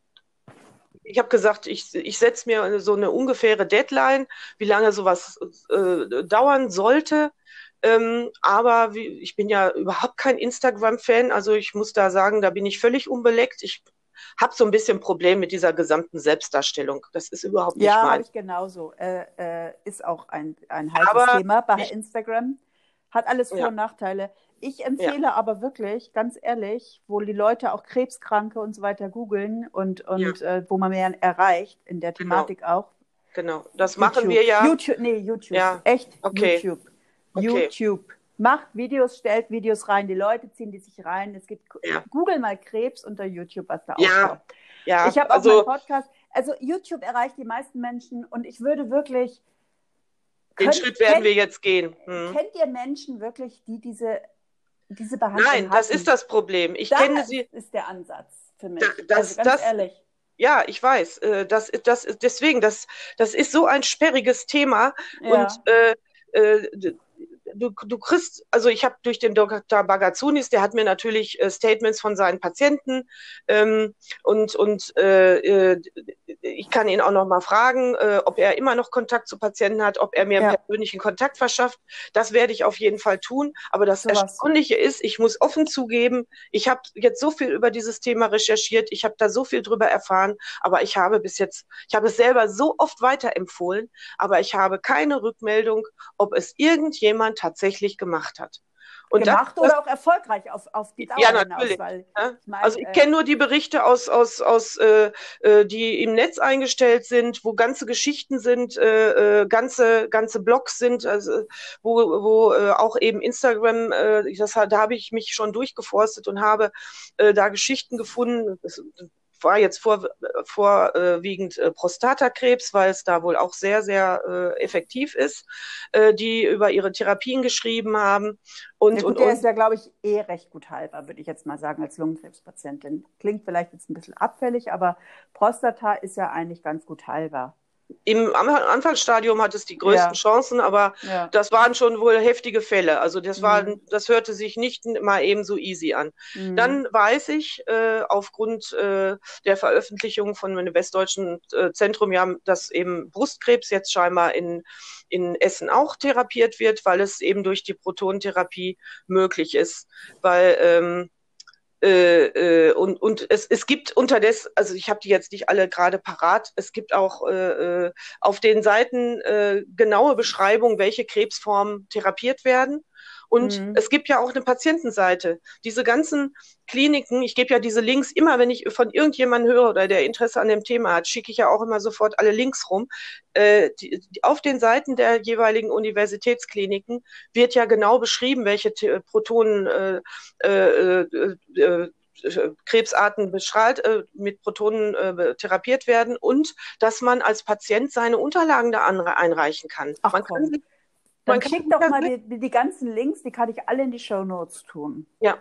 ich habe gesagt, ich, ich setze mir so eine ungefähre Deadline, wie lange sowas äh, dauern sollte. Ähm, aber wie, ich bin ja überhaupt kein Instagram-Fan, also ich muss da sagen, da bin ich völlig unbeleckt. Ich habe so ein bisschen Problem mit dieser gesamten Selbstdarstellung. Das ist überhaupt nicht ja, mein. Ja, habe ich genauso. Äh, äh, ist auch ein, ein heißes Thema bei ich, Instagram. Hat alles Vor- ja. und Nachteile. Ich empfehle ja. aber wirklich, ganz ehrlich, wo die Leute auch Krebskranke und so weiter googeln und, und ja. äh, wo man mehr erreicht, in der genau. Thematik genau. auch. Genau, das YouTube. machen wir ja. YouTube, nee, YouTube. Ja. Echt, okay. YouTube. Okay. YouTube. Macht Videos, stellt Videos rein, die Leute ziehen die sich rein. Es gibt. Google mal Krebs unter YouTube, was da ja. auftaucht. Ja. Ich habe auch also, meinen Podcast. Also YouTube erreicht die meisten Menschen und ich würde wirklich. Den könnt, Schritt werden kennt, wir jetzt gehen. Hm. Kennt ihr Menschen wirklich, die diese diese Behandlung Nein, das ist das Problem. Ich das kenne sie. Das ist der Ansatz für mich. Da, das, also ganz das, ehrlich. Ja, ich weiß. Äh, das, das, deswegen, das, das ist so ein sperriges Thema. Ja. Und äh, äh, du, du kriegst, also ich habe durch den Dr. Bagazunis, der hat mir natürlich äh, Statements von seinen Patienten ähm, und, und äh, äh, ich kann ihn auch noch mal fragen, äh, ob er immer noch Kontakt zu Patienten hat, ob er mir ja. persönlichen Kontakt verschafft. Das werde ich auf jeden Fall tun. Aber das so Erstaunliche ist, ich muss offen zugeben, ich habe jetzt so viel über dieses Thema recherchiert, ich habe da so viel drüber erfahren, aber ich habe bis jetzt, ich habe es selber so oft weiterempfohlen, aber ich habe keine Rückmeldung, ob es irgendjemand tatsächlich gemacht hat. Und gemacht das, oder auch erfolgreich auf, auf die Dauer ja, natürlich. Hinaus, weil, ja. ich mein, also ich äh, kenne nur die Berichte aus, aus, aus äh, äh, die im Netz eingestellt sind, wo ganze Geschichten sind, äh, äh, ganze, ganze Blogs sind, also, wo, wo äh, auch eben Instagram, äh, das, da habe ich mich schon durchgeforstet und habe äh, da Geschichten gefunden. Das, war jetzt vor, vorwiegend äh, Prostatakrebs, weil es da wohl auch sehr, sehr äh, effektiv ist, äh, die über ihre Therapien geschrieben haben. Und, gut, und, der und, ist ja, glaube ich, eh recht gut halber, würde ich jetzt mal sagen, als Lungenkrebspatientin. Klingt vielleicht jetzt ein bisschen abfällig, aber Prostata ist ja eigentlich ganz gut halber im Anfangsstadium hat es die größten ja. Chancen, aber ja. das waren schon wohl heftige Fälle. Also das mhm. war, das hörte sich nicht mal eben so easy an. Mhm. Dann weiß ich äh, aufgrund äh, der Veröffentlichung von einem westdeutschen äh, Zentrum, ja, dass eben Brustkrebs jetzt scheinbar in in Essen auch therapiert wird, weil es eben durch die Protonentherapie möglich ist, weil ähm, äh, äh, und und es, es gibt unterdessen, also ich habe die jetzt nicht alle gerade parat, es gibt auch äh, äh, auf den Seiten äh, genaue Beschreibungen, welche Krebsformen therapiert werden. Und mhm. es gibt ja auch eine Patientenseite. Diese ganzen Kliniken, ich gebe ja diese Links immer, wenn ich von irgendjemandem höre oder der Interesse an dem Thema hat, schicke ich ja auch immer sofort alle Links rum. Äh, die, auf den Seiten der jeweiligen Universitätskliniken wird ja genau beschrieben, welche Protonen äh, äh, äh, äh Krebsarten bestrahlt, äh, mit Protonen äh, therapiert werden und dass man als Patient seine Unterlagen da einreichen kann. Ach, man kann dann schick doch mal die, die, ganzen Links, die kann ich alle in die Show Notes tun. Ja,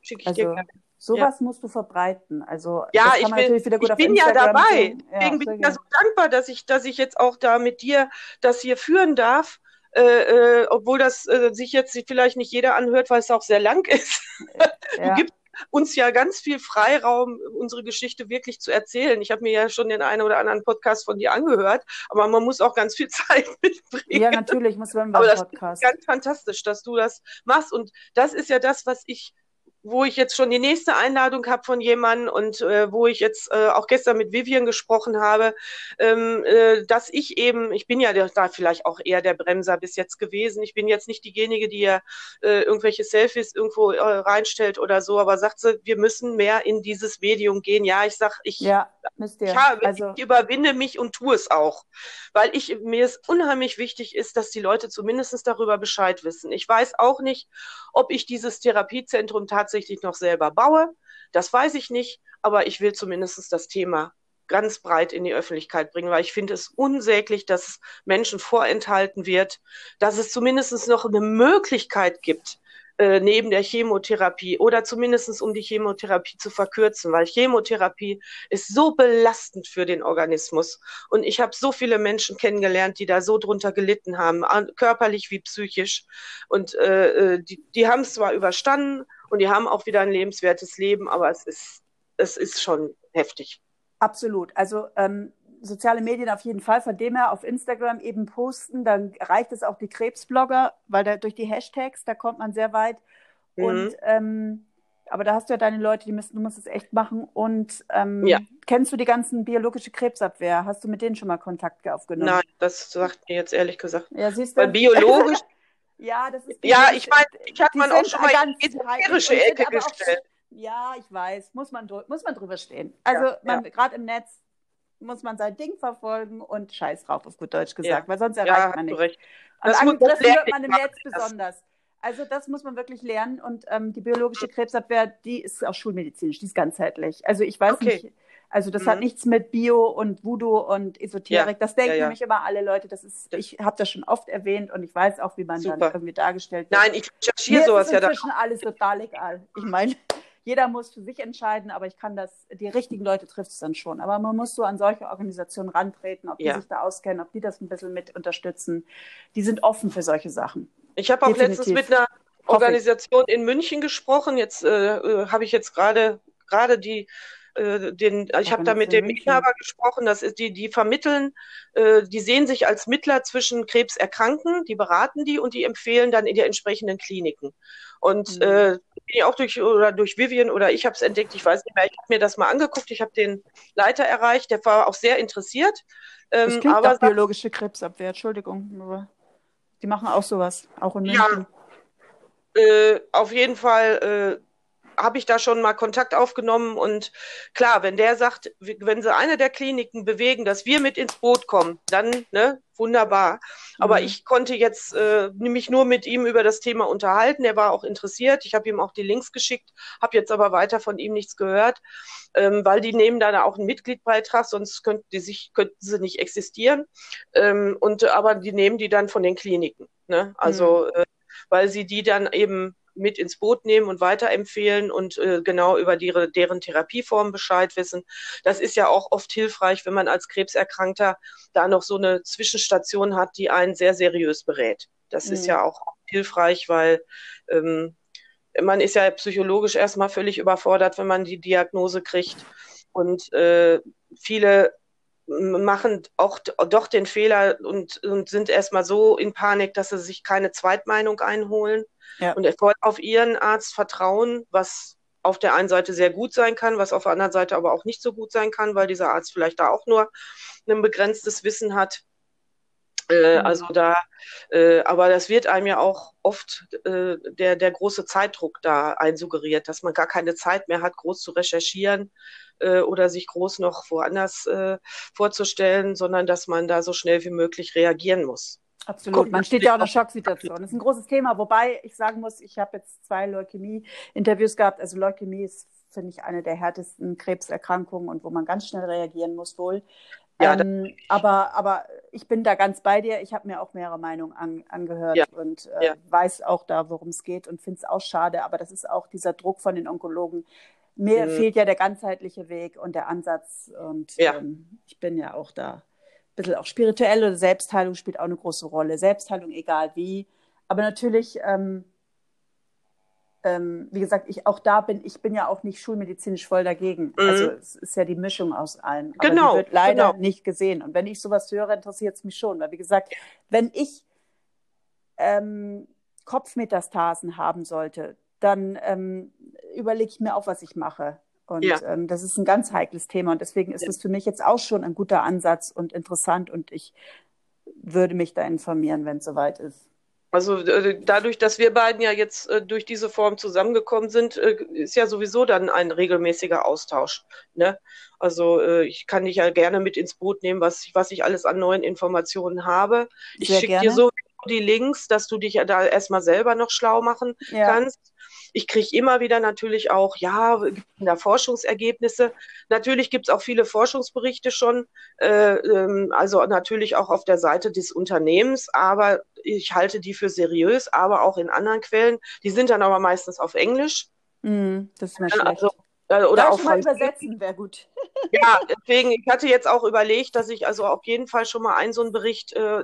schicke ich also, dir gerne. Sowas ja. musst du verbreiten. Also ja, ich bin, ich bin ja dabei. So. Deswegen bin ich ja so dankbar, dass ich, dass ich jetzt auch da mit dir das hier führen darf. Äh, äh, obwohl das äh, sich jetzt vielleicht nicht jeder anhört, weil es auch sehr lang ist. Ja. du gibst uns ja ganz viel Freiraum, unsere Geschichte wirklich zu erzählen. Ich habe mir ja schon den einen oder anderen Podcast von dir angehört, aber man muss auch ganz viel Zeit mitbringen. Ja, natürlich muss man beim Podcast. Aber das ist ganz fantastisch, dass du das machst. Und das ist ja das, was ich wo ich jetzt schon die nächste Einladung habe von jemandem und äh, wo ich jetzt äh, auch gestern mit Vivian gesprochen habe, ähm, äh, dass ich eben, ich bin ja da vielleicht auch eher der Bremser bis jetzt gewesen. Ich bin jetzt nicht diejenige, die ja äh, irgendwelche Selfies irgendwo äh, reinstellt oder so, aber sagt sie, wir müssen mehr in dieses Medium gehen. Ja, ich sag, ich, ja, ich, habe, also, ich überwinde mich und tue es auch, weil ich mir es unheimlich wichtig ist, dass die Leute zumindest darüber Bescheid wissen. Ich weiß auch nicht, ob ich dieses Therapiezentrum tatsächlich tatsächlich noch selber baue. Das weiß ich nicht, aber ich will zumindest das Thema ganz breit in die Öffentlichkeit bringen, weil ich finde es unsäglich, dass Menschen vorenthalten wird, dass es zumindest noch eine Möglichkeit gibt, äh, neben der Chemotherapie oder zumindest um die Chemotherapie zu verkürzen, weil Chemotherapie ist so belastend für den Organismus. Und ich habe so viele Menschen kennengelernt, die da so drunter gelitten haben, körperlich wie psychisch. Und äh, äh die, die haben es zwar überstanden, und die haben auch wieder ein lebenswertes Leben, aber es ist, es ist schon heftig. Absolut. Also ähm, soziale Medien auf jeden Fall, von dem her auf Instagram eben posten, dann reicht es auch die Krebsblogger, weil da durch die Hashtags, da kommt man sehr weit. Mhm. Und ähm, aber da hast du ja deine Leute, die müssen, du musst es echt machen. Und ähm, ja. kennst du die ganzen biologische Krebsabwehr? Hast du mit denen schon mal Kontakt aufgenommen? Nein, das sagt mir jetzt ehrlich gesagt. Ja, siehst du. Weil biologisch, Ja, das ist. Ja, ich meine, ich hatte man auch schon mal in die esoterische Ecke gestellt. ja, ich weiß, muss man, muss man drüber stehen. Also ja, ja. gerade im Netz muss man sein Ding verfolgen und scheiß drauf, auf gut Deutsch gesagt, ja. weil sonst erreicht man nicht. Recht. Und angegriffen wird man im Netz besonders. Also das muss man wirklich lernen und ähm, die biologische Krebsabwehr, die ist auch schulmedizinisch, die ist ganzheitlich. Also ich weiß okay. nicht, also das mhm. hat nichts mit Bio und Voodoo und Esoterik. Ja. Das denken ja, ja. nämlich immer alle Leute. Das ist, ich habe das schon oft erwähnt und ich weiß auch, wie man Super. dann irgendwie dargestellt wird. Nein, ich recherchiere sowas ja dann. inzwischen alles total egal. Ich meine, jeder muss für sich entscheiden, aber ich kann das, die richtigen Leute trifft es dann schon. Aber man muss so an solche Organisationen rantreten, ob die sich da auskennen, ob die das ein bisschen mit unterstützen. Die sind offen für solche Sachen. Ich habe auch Definitiv. letztens mit einer Organisation in München gesprochen. Jetzt äh, äh habe ich jetzt gerade gerade die äh, den, ich habe da mit dem Inhaber gesprochen, das ist die, die vermitteln, äh, die sehen sich als Mittler zwischen Krebserkrankten, die beraten die und die empfehlen dann in die entsprechenden Kliniken. Und mhm. äh, bin ich auch durch oder durch Vivian oder ich habe es entdeckt, ich weiß nicht mehr, ich habe mir das mal angeguckt, ich habe den Leiter erreicht, der war auch sehr interessiert. Ähm, das klingt aber biologische Krebsabwehr, Entschuldigung, aber die machen auch sowas, auch in München. Ja, äh, auf jeden Fall äh, habe ich da schon mal Kontakt aufgenommen und klar, wenn der sagt, wenn sie eine der Kliniken bewegen, dass wir mit ins Boot kommen, dann ne, wunderbar. Aber mhm. ich konnte jetzt äh, mich nur mit ihm über das Thema unterhalten. Er war auch interessiert. Ich habe ihm auch die Links geschickt, habe jetzt aber weiter von ihm nichts gehört, ähm, weil die nehmen dann auch einen Mitgliedbeitrag, sonst könnten die sich könnten sie nicht existieren. Ähm, und aber die nehmen die dann von den Kliniken. Ne? Also mhm. äh, weil sie die dann eben mit ins Boot nehmen und weiterempfehlen und äh, genau über die, deren Therapieform Bescheid wissen. Das ist ja auch oft hilfreich, wenn man als Krebserkrankter da noch so eine Zwischenstation hat, die einen sehr seriös berät. Das mhm. ist ja auch hilfreich, weil ähm, man ist ja psychologisch erstmal völlig überfordert, wenn man die Diagnose kriegt. Und äh, viele machen auch doch den Fehler und, und sind erstmal so in Panik, dass sie sich keine Zweitmeinung einholen ja. und auf ihren Arzt vertrauen, was auf der einen Seite sehr gut sein kann, was auf der anderen Seite aber auch nicht so gut sein kann, weil dieser Arzt vielleicht da auch nur ein begrenztes Wissen hat. Äh, mhm. Also da, äh, aber das wird einem ja auch oft äh, der, der große Zeitdruck da einsuggeriert, dass man gar keine Zeit mehr hat, groß zu recherchieren äh, oder sich groß noch woanders äh, vorzustellen, sondern dass man da so schnell wie möglich reagieren muss. Absolut. Man steht ja auch in einer Schocksituation. Das ist ein großes Thema, wobei ich sagen muss, ich habe jetzt zwei Leukämie-Interviews gehabt. Also Leukämie ist, finde ich, eine der härtesten Krebserkrankungen und wo man ganz schnell reagieren muss wohl. Ja, ähm, aber, aber ich bin da ganz bei dir. Ich habe mir auch mehrere Meinungen an, angehört ja, und äh, ja. weiß auch da, worum es geht und finde es auch schade. Aber das ist auch dieser Druck von den Onkologen. Mir mhm. fehlt ja der ganzheitliche Weg und der Ansatz. Und ähm, ich bin ja auch da bisschen auch spirituelle Selbstheilung spielt auch eine große Rolle. Selbstheilung, egal wie. Aber natürlich, ähm, ähm, wie gesagt, ich auch da bin, ich bin ja auch nicht schulmedizinisch voll dagegen. Mhm. Also es ist ja die Mischung aus allem. Aber genau, die wird leider genau. nicht gesehen. Und wenn ich sowas höre, interessiert es mich schon. Weil wie gesagt, wenn ich ähm, Kopfmetastasen haben sollte, dann ähm, überlege ich mir auch, was ich mache. Und ja. ähm, das ist ein ganz heikles Thema. Und deswegen ist es ja. für mich jetzt auch schon ein guter Ansatz und interessant. Und ich würde mich da informieren, wenn es soweit ist. Also äh, dadurch, dass wir beiden ja jetzt äh, durch diese Form zusammengekommen sind, äh, ist ja sowieso dann ein regelmäßiger Austausch. Ne? Also äh, ich kann dich ja gerne mit ins Boot nehmen, was, was ich alles an neuen Informationen habe. Ich schicke dir so die Links, dass du dich ja da erstmal selber noch schlau machen ja. kannst. Ich kriege immer wieder natürlich auch, ja, da Forschungsergebnisse. Natürlich gibt es auch viele Forschungsberichte schon, äh, ähm, also natürlich auch auf der Seite des Unternehmens, aber ich halte die für seriös, aber auch in anderen Quellen. Die sind dann aber meistens auf Englisch. Mm, das ist mir schlecht. Also oder Darf auch mal übersetzen, wäre gut. ja, deswegen, ich hatte jetzt auch überlegt, dass ich also auf jeden Fall schon mal einen so einen Bericht, äh,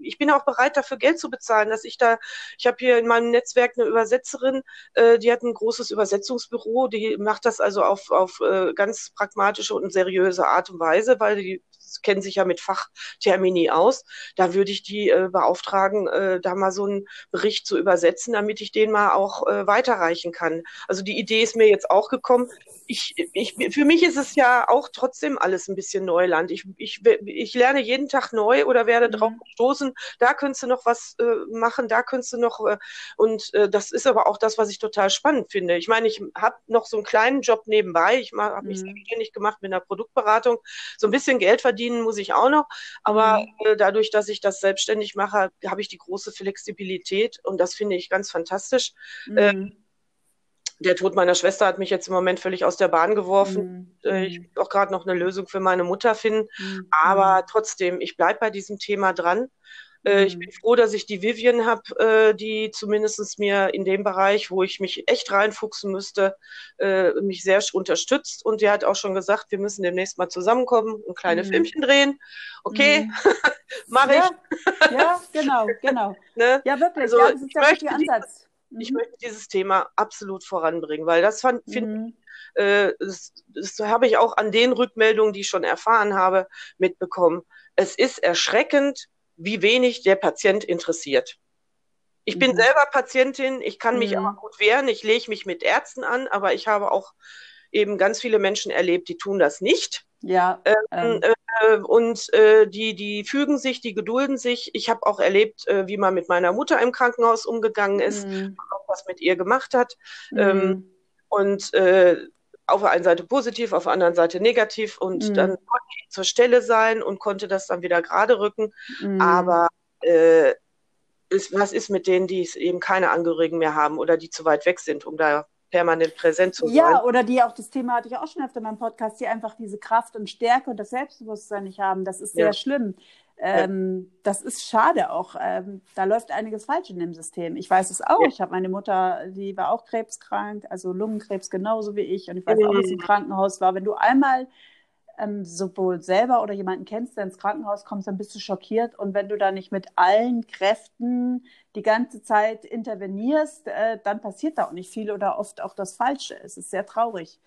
ich bin auch bereit dafür Geld zu bezahlen, dass ich da, ich habe hier in meinem Netzwerk eine Übersetzerin, äh, die hat ein großes Übersetzungsbüro, die macht das also auf, auf äh, ganz pragmatische und seriöse Art und Weise, weil die kennen sich ja mit Fachtermini aus. Da würde ich die äh, beauftragen, äh, da mal so einen Bericht zu übersetzen, damit ich den mal auch äh, weiterreichen kann. Also die Idee ist mir jetzt auch gekommen. Ich, ich, für mich ist es ja auch trotzdem alles ein bisschen Neuland. Ich, ich, ich lerne jeden Tag neu oder werde mhm. drauf stoßen, da könntest du noch was äh, machen, da könntest du noch. Äh, und äh, das ist aber auch das, was ich total spannend finde. Ich meine, ich habe noch so einen kleinen Job nebenbei. Ich habe mich mhm. selbstständig gemacht mit einer Produktberatung. So ein bisschen Geld verdienen verdienen muss ich auch noch. Aber mhm. äh, dadurch, dass ich das selbstständig mache, habe ich die große Flexibilität und das finde ich ganz fantastisch. Mhm. Ähm, der Tod meiner Schwester hat mich jetzt im Moment völlig aus der Bahn geworfen. Mhm. Äh, ich will auch gerade noch eine Lösung für meine Mutter finden. Mhm. Aber trotzdem, ich bleibe bei diesem Thema dran. Äh, ich mhm. bin froh, dass ich die Vivian habe, äh, die zumindest mir in dem Bereich, wo ich mich echt reinfuchsen müsste, äh, mich sehr unterstützt. Und die hat auch schon gesagt, wir müssen demnächst mal zusammenkommen und kleine mhm. Filmchen drehen. Okay, mhm. mache ich. Ja, ja, genau, genau. ne? Ja, wirklich. Also, ja, das ist der richtige Ansatz. Mhm. Ich möchte dieses Thema absolut voranbringen, weil das finde mhm. ich, äh, das, das habe ich auch an den Rückmeldungen, die ich schon erfahren habe, mitbekommen. Es ist erschreckend, wie wenig der Patient interessiert. Ich bin mhm. selber Patientin, ich kann mich mhm. auch gut wehren, ich lege mich mit Ärzten an, aber ich habe auch eben ganz viele Menschen erlebt, die tun das nicht. Ja. Ähm, ähm. Äh, und äh, die, die fügen sich, die gedulden sich. Ich habe auch erlebt, äh, wie man mit meiner Mutter im Krankenhaus umgegangen ist, mhm. auch was mit ihr gemacht hat. Ähm, mhm. und äh, auf der einen Seite positiv, auf der anderen Seite negativ und mhm. dann konnte ich zur Stelle sein und konnte das dann wieder gerade rücken. Mhm. Aber äh, ist, was ist mit denen, die eben keine Angehörigen mehr haben oder die zu weit weg sind, um da permanent präsent zu sein? Ja, oder die auch, das Thema hatte ich auch schon öfter in meinem Podcast, die einfach diese Kraft und Stärke und das Selbstbewusstsein nicht haben. Das ist sehr ja. schlimm. Ähm, das ist schade auch. Ähm, da läuft einiges falsch in dem System. Ich weiß es auch. Ich habe meine Mutter, die war auch krebskrank, also Lungenkrebs genauso wie ich. Und ich weiß auch, was im Krankenhaus war. Wenn du einmal ähm, sowohl selber oder jemanden kennst, der ins Krankenhaus kommt, dann bist du schockiert. Und wenn du da nicht mit allen Kräften die ganze Zeit intervenierst, äh, dann passiert da auch nicht viel oder oft auch das Falsche. Es ist sehr traurig.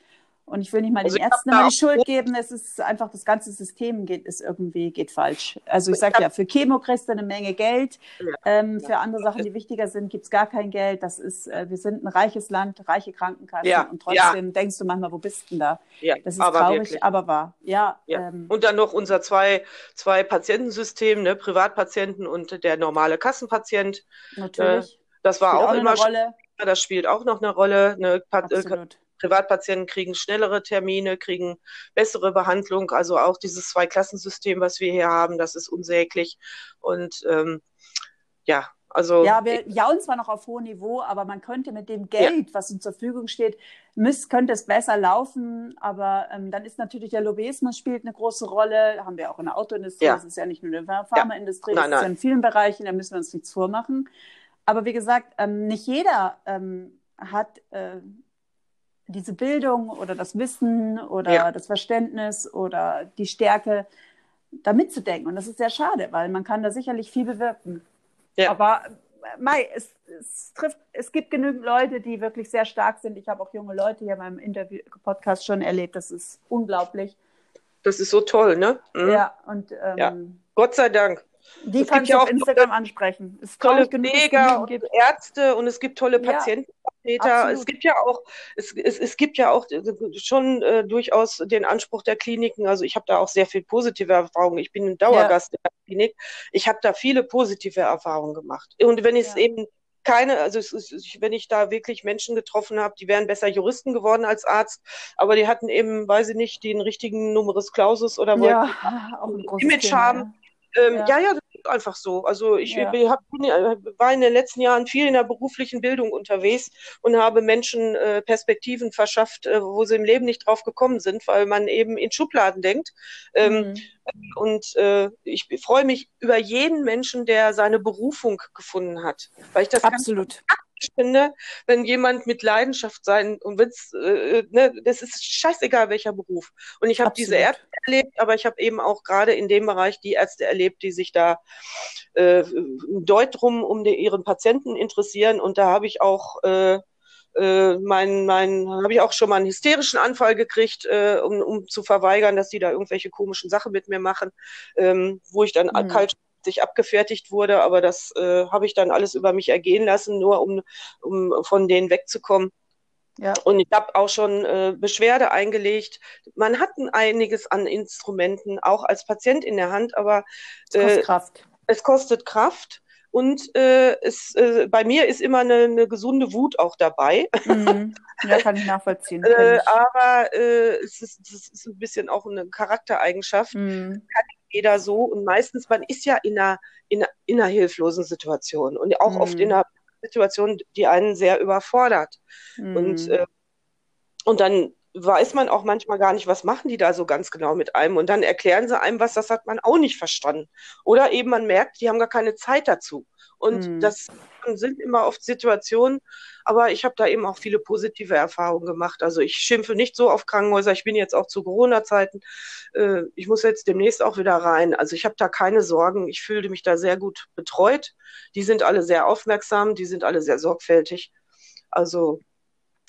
Und ich will nicht mal also den Ärzten immer die Schuld geben, es ist einfach, das ganze System geht, ist irgendwie, geht falsch. Also ich sage ja, für Chemo kriegst du eine Menge Geld, ähm, für andere Sachen, die wichtiger sind, gibt es gar kein Geld. Das ist, äh, wir sind ein reiches Land, reiche Krankenkassen ja, und trotzdem ja. denkst du manchmal, wo bist du denn da? Ja, das ist aber traurig, wirklich. aber wahr. Ja, ja. Ähm, und dann noch unser zwei, zwei Patientensystem, ne, Privatpatienten und der normale Kassenpatient. Natürlich. Äh, das war auch, auch immer Rolle. Das spielt auch noch eine Rolle. Ne, Absolut. Privatpatienten kriegen schnellere Termine, kriegen bessere Behandlung. Also auch dieses Zweiklassensystem, was wir hier haben, das ist unsäglich. Und ähm, ja, also. Ja, wir jauen zwar noch auf hohem Niveau, aber man könnte mit dem Geld, ja. was uns zur Verfügung steht, müsst, könnte es besser laufen. Aber ähm, dann ist natürlich der Lobbyismus spielt eine große Rolle. Haben wir auch in der Autoindustrie. Ja. Das ist ja nicht nur in der Pharmaindustrie, ja. nein, das ist ja in vielen Bereichen. Da müssen wir uns nichts vormachen. Aber wie gesagt, ähm, nicht jeder ähm, hat äh, diese Bildung oder das Wissen oder ja. das Verständnis oder die Stärke, da mitzudenken. Und das ist sehr schade, weil man kann da sicherlich viel bewirken. Ja. Aber Mai, es, es, trifft, es gibt genügend Leute, die wirklich sehr stark sind. Ich habe auch junge Leute hier in meinem Interview-Podcast schon erlebt. Das ist unglaublich. Das ist so toll, ne? Mhm. Ja, und ähm, ja. Gott sei Dank. Die es kann ich ja auf Instagram ansprechen. Es tolle Pfleger und Ärzte und es gibt tolle Patientenvertreter. Ja, es gibt ja auch, es, es, es gibt ja auch schon äh, durchaus den Anspruch der Kliniken. Also ich habe da auch sehr viel positive Erfahrungen. Ich bin ein Dauergast ja. in der Klinik. Ich habe da viele positive Erfahrungen gemacht. Und wenn es ja. eben keine, also es ist, wenn ich da wirklich Menschen getroffen habe, die wären besser Juristen geworden als Arzt, aber die hatten eben, weiß ich nicht, den richtigen Numerus Clausus oder wollten ja, auch ein Image Thema, haben. Ähm, ja. ja, ja, das ist einfach so. Also ich ja. hab, war in den letzten Jahren viel in der beruflichen Bildung unterwegs und habe Menschen äh, Perspektiven verschafft, äh, wo sie im Leben nicht drauf gekommen sind, weil man eben in Schubladen denkt. Ähm, mhm. Und äh, ich freue mich über jeden Menschen, der seine Berufung gefunden hat, weil ich das absolut finde, wenn jemand mit Leidenschaft sein und wenn's, äh, ne, das ist scheißegal welcher Beruf. Und ich habe diese Ärzte erlebt, aber ich habe eben auch gerade in dem Bereich die Ärzte erlebt, die sich da äh, deut drum um die, ihren Patienten interessieren. Und da habe ich auch äh, äh, mein, mein, habe ich auch schon mal einen hysterischen Anfall gekriegt, äh, um, um zu verweigern, dass die da irgendwelche komischen Sachen mit mir machen, ähm, wo ich dann mhm. kalt sich abgefertigt wurde, aber das äh, habe ich dann alles über mich ergehen lassen, nur um, um von denen wegzukommen. Ja. Und ich habe auch schon äh, Beschwerde eingelegt. Man hat einiges an Instrumenten, auch als Patient in der Hand, aber äh, es kostet Kraft. Es kostet Kraft. Und äh, es, äh, bei mir ist immer eine, eine gesunde Wut auch dabei. Mhm. Ja, kann ich nachvollziehen. äh, aber äh, es, ist, es ist ein bisschen auch eine Charaktereigenschaft. Mhm. Kann jeder so und meistens, man ist ja in einer, in in einer hilflosen Situation und auch mhm. oft in einer Situation, die einen sehr überfordert. Mhm. Und, äh, und dann weiß man auch manchmal gar nicht, was machen die da so ganz genau mit einem. Und dann erklären sie einem was, das hat man auch nicht verstanden. Oder eben man merkt, die haben gar keine Zeit dazu. Und mhm. das sind immer oft Situationen, aber ich habe da eben auch viele positive Erfahrungen gemacht. Also ich schimpfe nicht so auf Krankenhäuser. Ich bin jetzt auch zu Corona-Zeiten. Äh, ich muss jetzt demnächst auch wieder rein. Also ich habe da keine Sorgen. Ich fühle mich da sehr gut betreut. Die sind alle sehr aufmerksam, die sind alle sehr sorgfältig. Also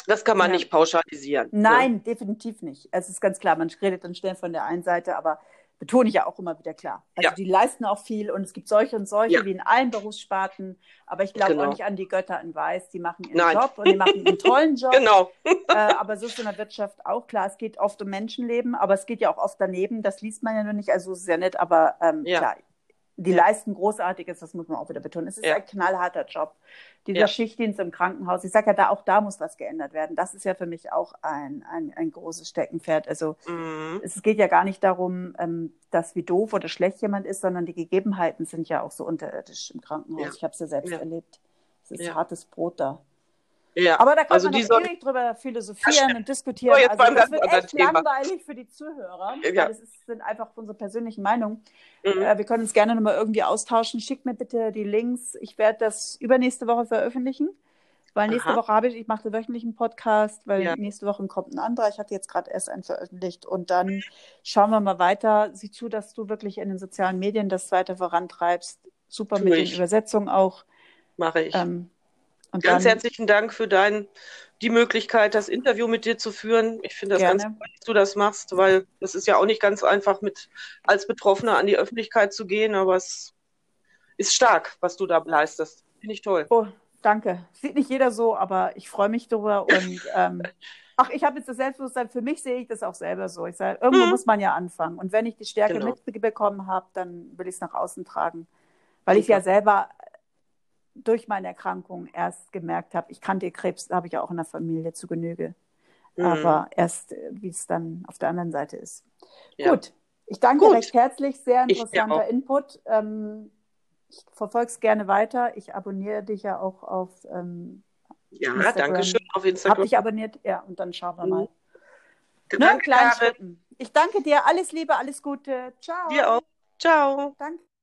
das kann man ja. nicht pauschalisieren. Ne? Nein, ne? definitiv nicht. Es ist ganz klar, man redet dann schnell von der einen Seite, aber betone ich ja auch immer wieder klar. Also ja. die leisten auch viel und es gibt solche und solche, ja. wie in allen Berufssparten. Aber ich glaube genau. auch nicht an die Götter in Weiß. Die machen ihren Nein. Job und die machen einen tollen Job. genau. äh, aber so ist in der Wirtschaft auch klar. Es geht oft um Menschenleben, aber es geht ja auch oft daneben. Das liest man ja nur nicht. Also es ist ja nett, aber ähm, klar, die leisten Großartiges, das muss man auch wieder betonen. Es ist ja. ein knallharter Job. Dieser ja. Schichtdienst im Krankenhaus, ich sage ja, da auch da muss was geändert werden. Das ist ja für mich auch ein, ein, ein großes Steckenpferd. Also mhm. es geht ja gar nicht darum, ähm, dass wie doof oder schlecht jemand ist, sondern die Gegebenheiten sind ja auch so unterirdisch im Krankenhaus. Ja. Ich habe es ja selbst erlebt. Es ist hartes Brot da. Ja. Aber da kann also man noch ewig drüber philosophieren und diskutieren. Oh, also das wird echt Thema. langweilig für die Zuhörer. Ja. Das ist, sind einfach unsere persönlichen Meinungen. Mhm. Äh, wir können uns gerne nochmal irgendwie austauschen. Schickt mir bitte die Links. Ich werde das übernächste Woche veröffentlichen. Weil nächste Aha. Woche habe ich, ich mache wöchentlich einen Podcast, weil ja. nächste Woche kommt ein anderer. Ich hatte jetzt gerade erst einen veröffentlicht. Und dann schauen wir mal weiter. Sieh zu, dass du wirklich in den sozialen Medien das weiter vorantreibst. Super tu mit ich. den Übersetzungen auch. Mache ich. Ähm, und ganz dann, herzlichen Dank für dein, die Möglichkeit, das Interview mit dir zu führen. Ich finde das gerne. ganz gut, dass du das machst, weil es ist ja auch nicht ganz einfach, mit als Betroffener an die Öffentlichkeit zu gehen, aber es ist stark, was du da leistest. Finde ich toll. Oh, danke. Sieht nicht jeder so, aber ich freue mich darüber und ähm, Ach, ich habe jetzt das Selbstbewusstsein, für mich sehe ich das auch selber so. Ich sage, irgendwo mhm. muss man ja anfangen. Und wenn ich die Stärke genau. mitbekommen habe, dann will ich es nach außen tragen. Weil ich ja selber durch meine Erkrankung erst gemerkt habe, ich kannte Krebs, habe ich ja auch in der Familie zu Genüge. Mhm. Aber erst, äh, wie es dann auf der anderen Seite ist. Ja. Gut, ich danke Gut. recht herzlich, sehr interessanter Input. Ähm, ich verfolge es gerne weiter. Ich abonniere dich ja auch auf ähm, Ja, Instagram. danke schön auf Instagram. Hab dich abonniert, ja, und dann schauen wir mhm. mal. Ne, kleinen Schritten. Ich danke dir, alles Liebe, alles Gute. Ciao. Dir auch. Ciao. Danke.